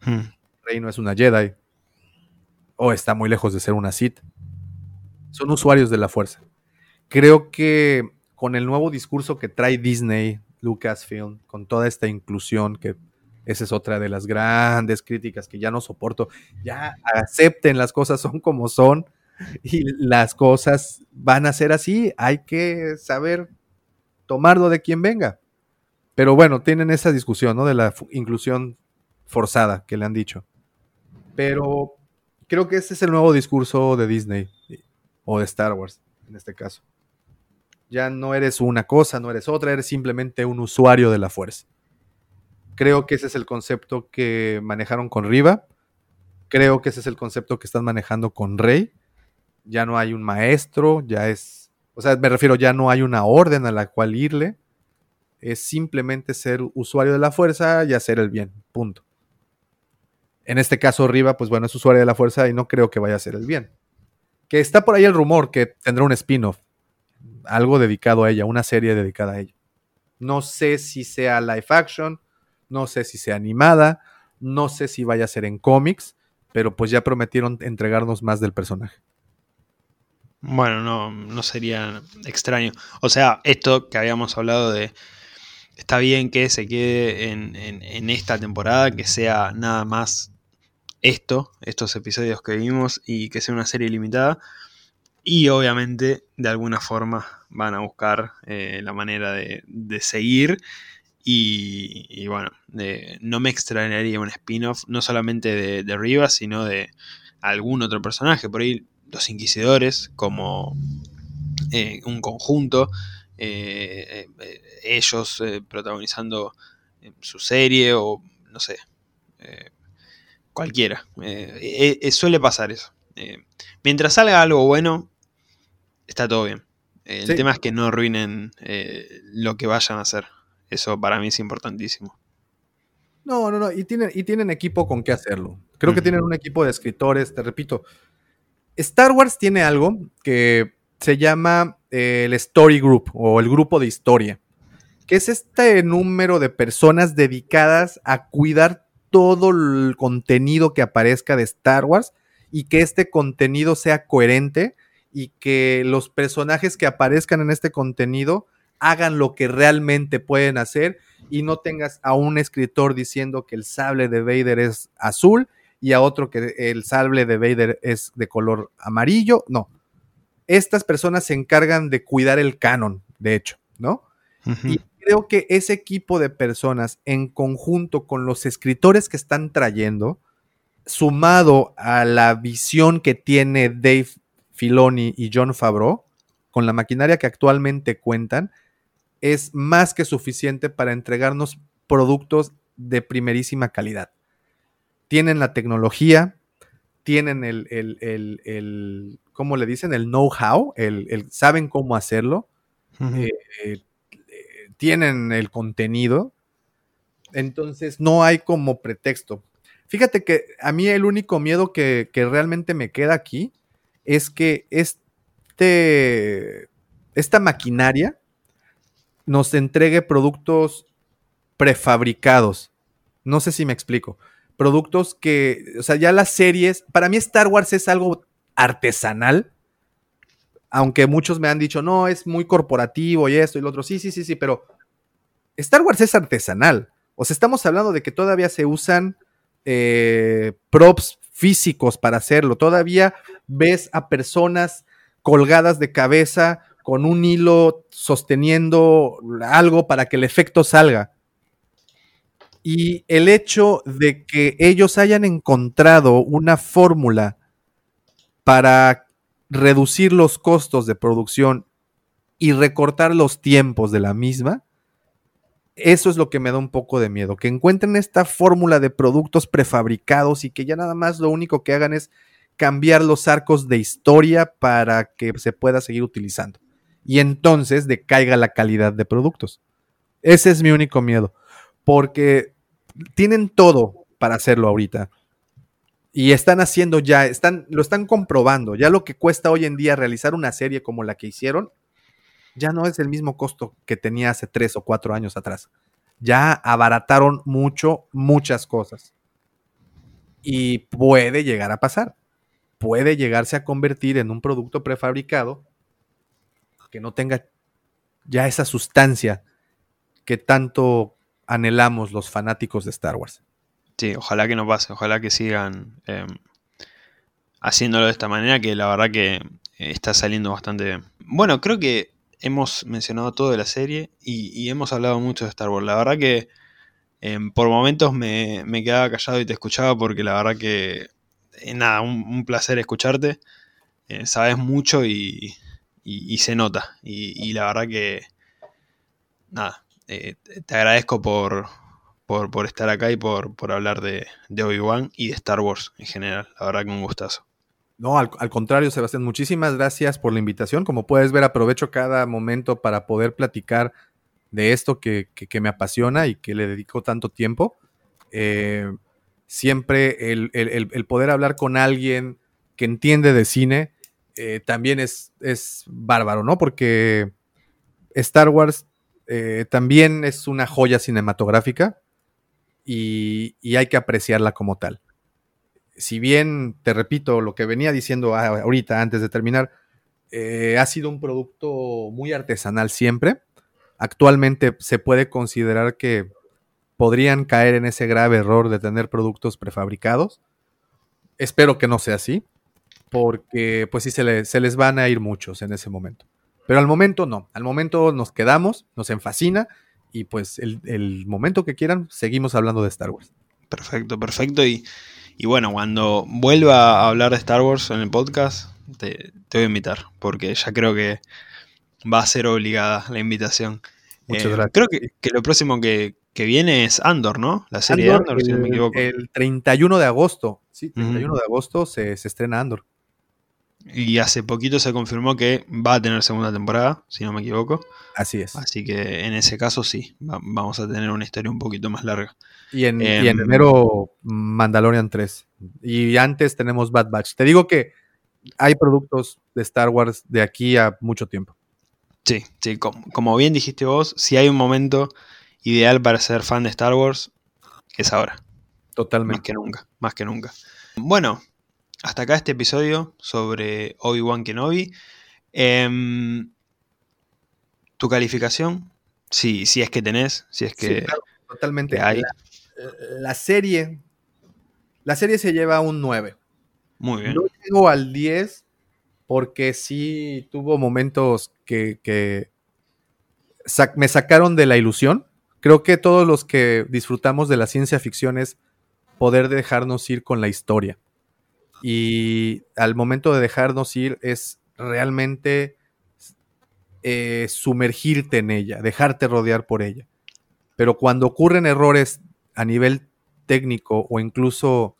Hmm. Rey no es una Jedi. O está muy lejos de ser una Sith. Son usuarios de la fuerza. Creo que con el nuevo discurso que trae Disney, Lucasfilm, con toda esta inclusión, que esa es otra de las grandes críticas que ya no soporto, ya acepten las cosas son como son y las cosas van a ser así, hay que saber tomarlo de quien venga. Pero bueno, tienen esa discusión, ¿no? De la inclusión forzada que le han dicho. Pero creo que ese es el nuevo discurso de Disney o de Star Wars, en este caso. Ya no eres una cosa, no eres otra, eres simplemente un usuario de la fuerza. Creo que ese es el concepto que manejaron con Riva. Creo que ese es el concepto que están manejando con Rey. Ya no hay un maestro, ya es. O sea, me refiero, ya no hay una orden a la cual irle. Es simplemente ser usuario de la fuerza y hacer el bien. Punto. En este caso, Riva, pues bueno, es usuario de la fuerza y no creo que vaya a hacer el bien. Que está por ahí el rumor que tendrá un spin-off. Algo dedicado a ella, una serie dedicada a ella. No sé si sea live action, no sé si sea animada, no sé si vaya a ser en cómics, pero pues ya prometieron entregarnos más del personaje. Bueno, no, no sería extraño. O sea, esto que habíamos hablado de está bien que se quede en, esta temporada, que sea nada más esto, estos episodios que vimos y que sea una serie limitada. Y obviamente, de alguna forma, van a buscar eh, la manera de, seguir. Y, bueno, no me extrañaría un spin-off, no solamente de, de Rivas, sino de algún otro personaje. Por ahí, los Inquisidores, como eh, un conjunto. Eh, ellos protagonizando su serie o no sé, cualquiera. suele pasar eso. mientras salga algo bueno, está todo bien. El tema es que no arruinen lo que vayan a hacer. Eso para mí es importantísimo. No, no, no. Y tienen, y tienen equipo con qué hacerlo. Creo que tienen un equipo de escritores, te repito. Star Wars tiene algo que se llama eh, el Story Group o el grupo de historia, que es este número de personas dedicadas a cuidar todo el contenido que aparezca de Star Wars y que este contenido sea coherente y que los personajes que aparezcan en este contenido hagan lo que realmente pueden hacer y no tengas a un escritor diciendo que el sable de Vader es azul y a otro que el sable de Vader es de color amarillo. No, estas personas se encargan de cuidar el canon, de hecho, ¿no? Y creo que ese equipo de personas, en conjunto con los escritores que están trayendo, sumado a la visión que tiene Dave Filoni y John Favreau, con la maquinaria que actualmente cuentan, es más que suficiente para entregarnos productos de primerísima calidad. Tienen la tecnología, tienen el, el, ¿cómo le dicen? El know-how, el, saben cómo hacerlo, eh, eh, tienen el contenido, entonces no hay como pretexto. Fíjate que a mí el único miedo que, que realmente me queda aquí es que este, esta maquinaria nos entregue productos prefabricados. No sé si me explico productos que, o sea, ya las series, para mí Star Wars es algo artesanal, aunque muchos me han dicho, no, es muy corporativo y esto y lo otro, sí, sí, sí, sí, pero Star Wars es artesanal. O sea, estamos hablando de que todavía se usan eh, props físicos para hacerlo, todavía ves a personas colgadas de cabeza con un hilo sosteniendo algo para que el efecto salga. Y el hecho de que ellos hayan encontrado una fórmula para reducir los costos de producción y recortar los tiempos de la misma, eso es lo que me da un poco de miedo, que encuentren esta fórmula de productos prefabricados y que ya nada más lo único que hagan es cambiar los arcos de historia para que se pueda seguir utilizando. Y entonces decaiga la calidad de productos. Ese es mi único miedo porque tienen todo para hacerlo ahorita. Y están haciendo ya, están, lo están comprobando. Ya lo que cuesta hoy en día realizar una serie como la que hicieron, ya no es el mismo costo que tenía hace tres o cuatro años atrás. Ya abarataron mucho, muchas cosas. Y puede llegar a pasar. Puede llegarse a convertir en un producto prefabricado que no tenga ya esa sustancia que tanto anhelamos los fanáticos de Star Wars. Sí, ojalá que no pase, ojalá que sigan em, haciéndolo de esta manera, que la verdad que está saliendo bastante bien. Bueno, creo que hemos mencionado todo de la serie y, hemos hablado mucho de Star Wars. La verdad que em, por momentos me, quedaba callado y te escuchaba porque la verdad que, eh, nada, un, placer escucharte. Eh, sabes mucho y, se nota. Y, la verdad que, nada, eh, te agradezco por, por, estar acá y por, por hablar de, de Obi-Wan y de Star Wars en general. La verdad que un gustazo. No, al, contrario, Sebastián, muchísimas gracias por la invitación. Como puedes ver, aprovecho cada momento para poder platicar de esto que, me apasiona y que le dedico tanto tiempo. Eh, siempre el, poder hablar con alguien que entiende de cine eh, también es, es, bárbaro, ¿no? Porque Star Wars eh, también es una joya cinematográfica y, y hay que apreciarla como tal si bien, te repito, lo que venía diciendo ahorita antes de terminar, eh, ha sido un producto muy artesanal siempre. Actualmente se puede considerar que podrían caer en ese grave error de tener productos prefabricados. Espero que no sea así, porque pues sí se, se les van a ir muchos en ese momento. Pero al momento no, al momento nos quedamos, nos enfascina y pues el, el momento que quieran seguimos hablando de Star Wars. Perfecto, perfecto. Y y bueno, cuando vuelva a hablar de Star Wars en el podcast, te, voy a invitar, porque ya creo que va a ser obligada la invitación. Muchas eh, gracias. Creo que, lo próximo que, viene es Andor, ¿no? La serie de Andor, si no me equivoco. El 31 de agosto, sí, 31 de agosto se, estrena Andor. Y hace poquito se confirmó que va a tener segunda temporada, si no me equivoco. Así es. Así que en ese caso sí, vamos a tener una historia un poquito más larga. Y en, em, enero Mandalorian 3. Y antes tenemos Bad Batch. Te digo que hay productos de Star Wars de aquí a mucho tiempo. Sí, sí, como, bien dijiste vos, si hay un momento ideal para ser fan de Star Wars, es ahora. Totalmente. Más que nunca, más que nunca. Bueno, hasta acá este episodio sobre Obi-Wan Kenobi. Em, ¿Tu calificación? Sí, si es que tenés, si es que... totalmente. hay la serie, la serie se lleva un 9. Muy bien. No llego al 10 porque sí tuvo momentos que, me sacaron de la ilusión. Creo que todos los que disfrutamos de la ciencia ficción es poder dejarnos ir con la historia. Y al momento de dejarnos ir es realmente eh, sumergirte en ella, dejarte rodear por ella. Pero cuando ocurren errores a nivel técnico o incluso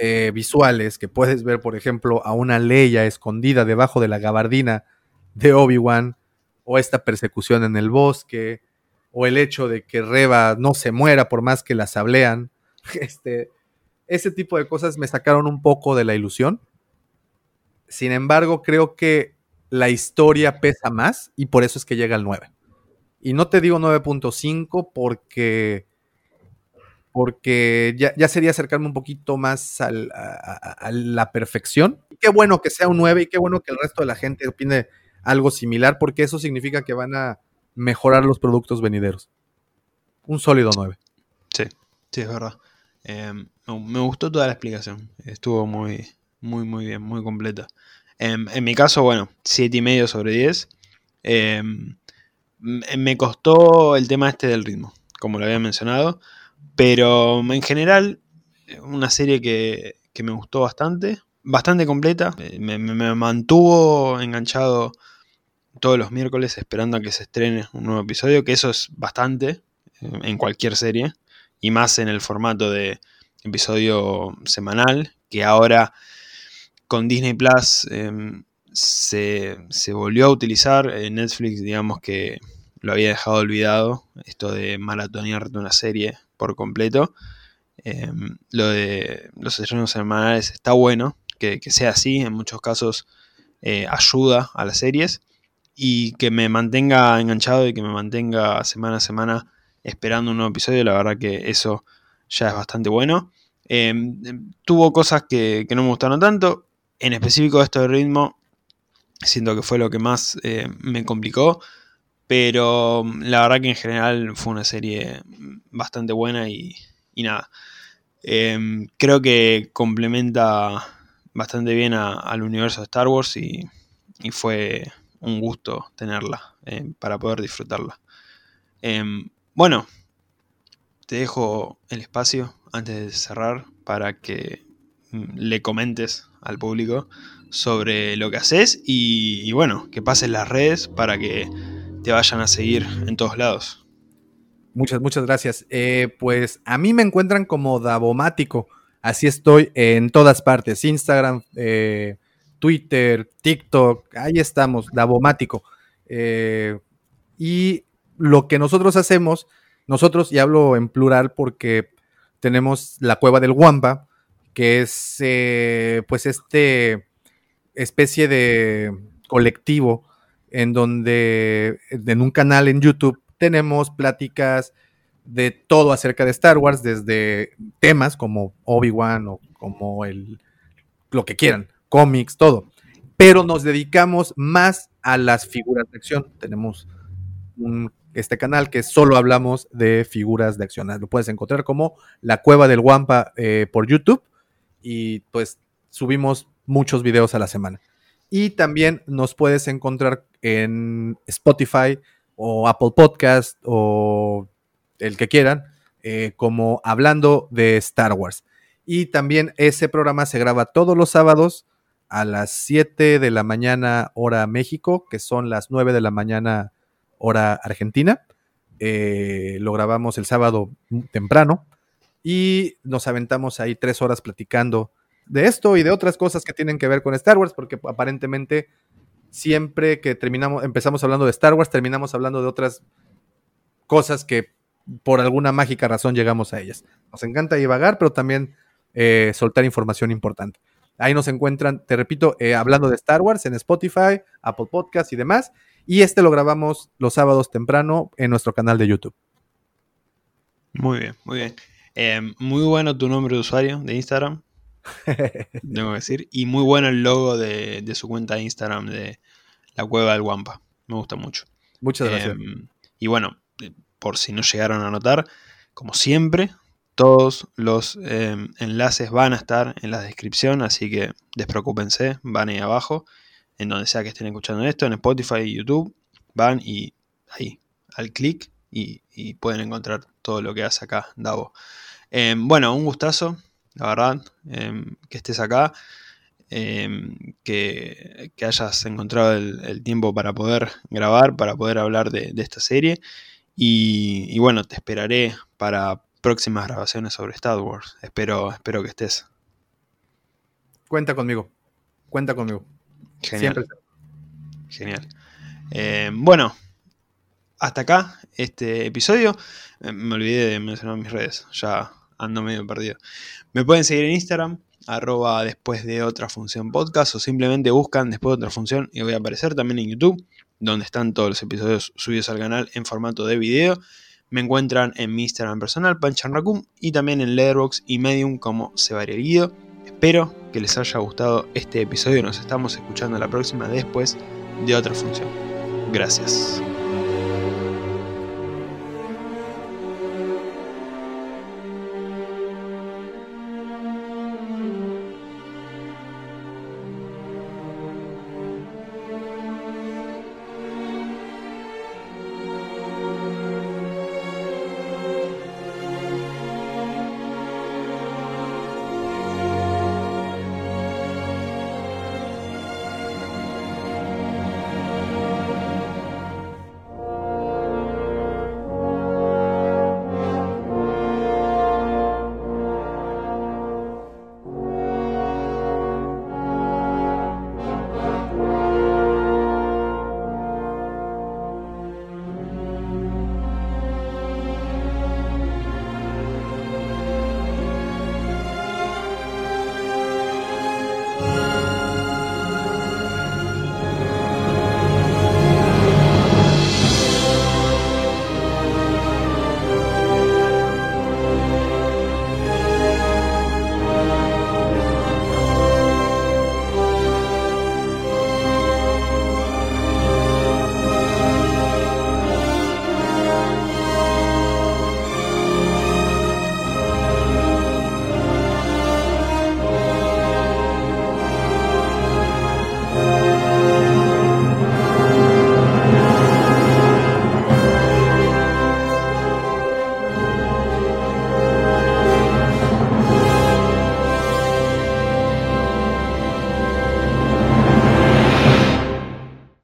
eh, visuales, que puedes ver, por ejemplo, a una Leia escondida debajo de la gabardina de Obi-Wan, o esta persecución en el bosque, o el hecho de que Reba no se muera por más que la sablean. Este, ese tipo de cosas me sacaron un poco de la ilusión. Sin embargo, creo que la historia pesa más y por eso es que llega al 9. Y no te digo 9.5 porque porque ya, sería acercarme un poquito más a, la perfección. qué bueno que sea un 9 y qué bueno que el resto de la gente opine algo similar, porque eso significa que van a mejorar los productos venideros. Un sólido 9. Sí, sí, es verdad. Em, me gustó toda la explicación. Estuvo muy, muy, muy bien, muy completa. Em, en mi caso, bueno, 7,5 sobre 10. Em, me costó el tema este del ritmo, como lo había mencionado. Pero en general, una serie que, me gustó bastante, bastante completa, eh, me, mantuvo enganchado todos los miércoles esperando a que se estrene un nuevo episodio, que eso es bastante eh, en cualquier serie, y más en el formato de episodio semanal, que ahora con Disney Plus em, se, se, volvió a utilizar. En Netflix, digamos que lo había dejado olvidado, esto de maratonearte una serie por completo. Em, lo de los estrenos semanales está bueno, que, sea así, en muchos casos eh, ayuda a las series y que me mantenga enganchado y que me mantenga semana a semana esperando un nuevo episodio, la verdad que eso ya es bastante bueno. Em, tuvo cosas que, no me gustaron tanto, en específico esto de ritmo, siento que fue lo que más eh, me complicó, pero la verdad que en general fue una serie bastante buena y, nada. Em, creo que complementa bastante bien al universo de Star Wars y, fue un gusto tenerla eh, para poder disfrutarla. Em, bueno, te dejo el espacio antes de cerrar para que mm, le comentes al público sobre lo que haces y, bueno, que pases las redes para que te vayan a seguir en todos lados. Muchas, muchas gracias. Eh, pues a mí me encuentran como Davomático. Así estoy en todas partes. Instagram, eh, Twitter, TikTok. Ahí estamos, Davomático. Eh, y lo que nosotros hacemos, nosotros, y hablo en plural porque tenemos la cueva del Wampa, que es pues este especie de colectivo en donde en un canal en YouTube tenemos pláticas de todo acerca de Star Wars, desde temas como Obi-Wan o como el, lo que quieran, cómics, todo. Pero nos dedicamos más a las figuras de acción. Tenemos este canal que solo hablamos de figuras de acción. Lo puedes encontrar como La Cueva del Wampa eh, por YouTube y pues subimos muchos videos a la semana. Y también nos puedes encontrar en Spotify, o Apple Podcast o el que quieran, eh, como hablando de Star Wars. Y también ese programa se graba todos los sábados a las 7 de la mañana hora México, que son las 9 de la mañana hora Argentina. Eh, lo grabamos el sábado temprano y nos aventamos ahí tres horas platicando de esto y de otras cosas que tienen que ver con Star Wars, porque aparentemente siempre que terminamos, empezamos hablando de Star Wars, terminamos hablando de otras cosas que por alguna mágica razón llegamos a ellas. Nos encanta divagar, pero también eh, soltar información importante. Ahí nos encuentran, te repito, eh, hablando de Star Wars en Spotify, Apple Podcasts y demás. Y este lo grabamos los sábados temprano en nuestro canal de YouTube. Muy bien, muy bien. Eh, muy bueno tu nombre de usuario de Instagram. tengo que decir. Y muy bueno el logo de, su cuenta de Instagram de la cueva del Wampa. Me gusta mucho. Muchas gracias. Em, y bueno, eh, por si no llegaron a notar, como siempre, todos los em, enlaces van a estar en la descripción, así que despreocúpense, van ahí abajo, en donde sea que estén escuchando esto, en Spotify y YouTube, van y ahí, al clic y, pueden encontrar todo lo que hace acá Davo. Em, bueno, un gustazo la verdad, em, que estés acá, que, hayas encontrado el, tiempo para poder grabar, para poder hablar de, esta serie. Y, bueno, te esperaré para próximas grabaciones sobre Star Wars. Espero, espero que estés. Cuenta conmigo, cuenta conmigo. Genial. Genial. Em, bueno, hasta acá este episodio. Me olvidé de mencionar mis redes, ya ando medio perdido. Me pueden seguir en Instagram, arroba después de otra función podcast, o simplemente buscan después de otra función y voy a aparecer también en YouTube, donde están todos los episodios subidos al canal en formato de video. Me encuentran en mi Instagram personal, Pancharracum, y también en Letterboxd y Medium como Guido. Espero que les haya gustado este episodio. Nos estamos escuchando la próxima después de otra función. Gracias.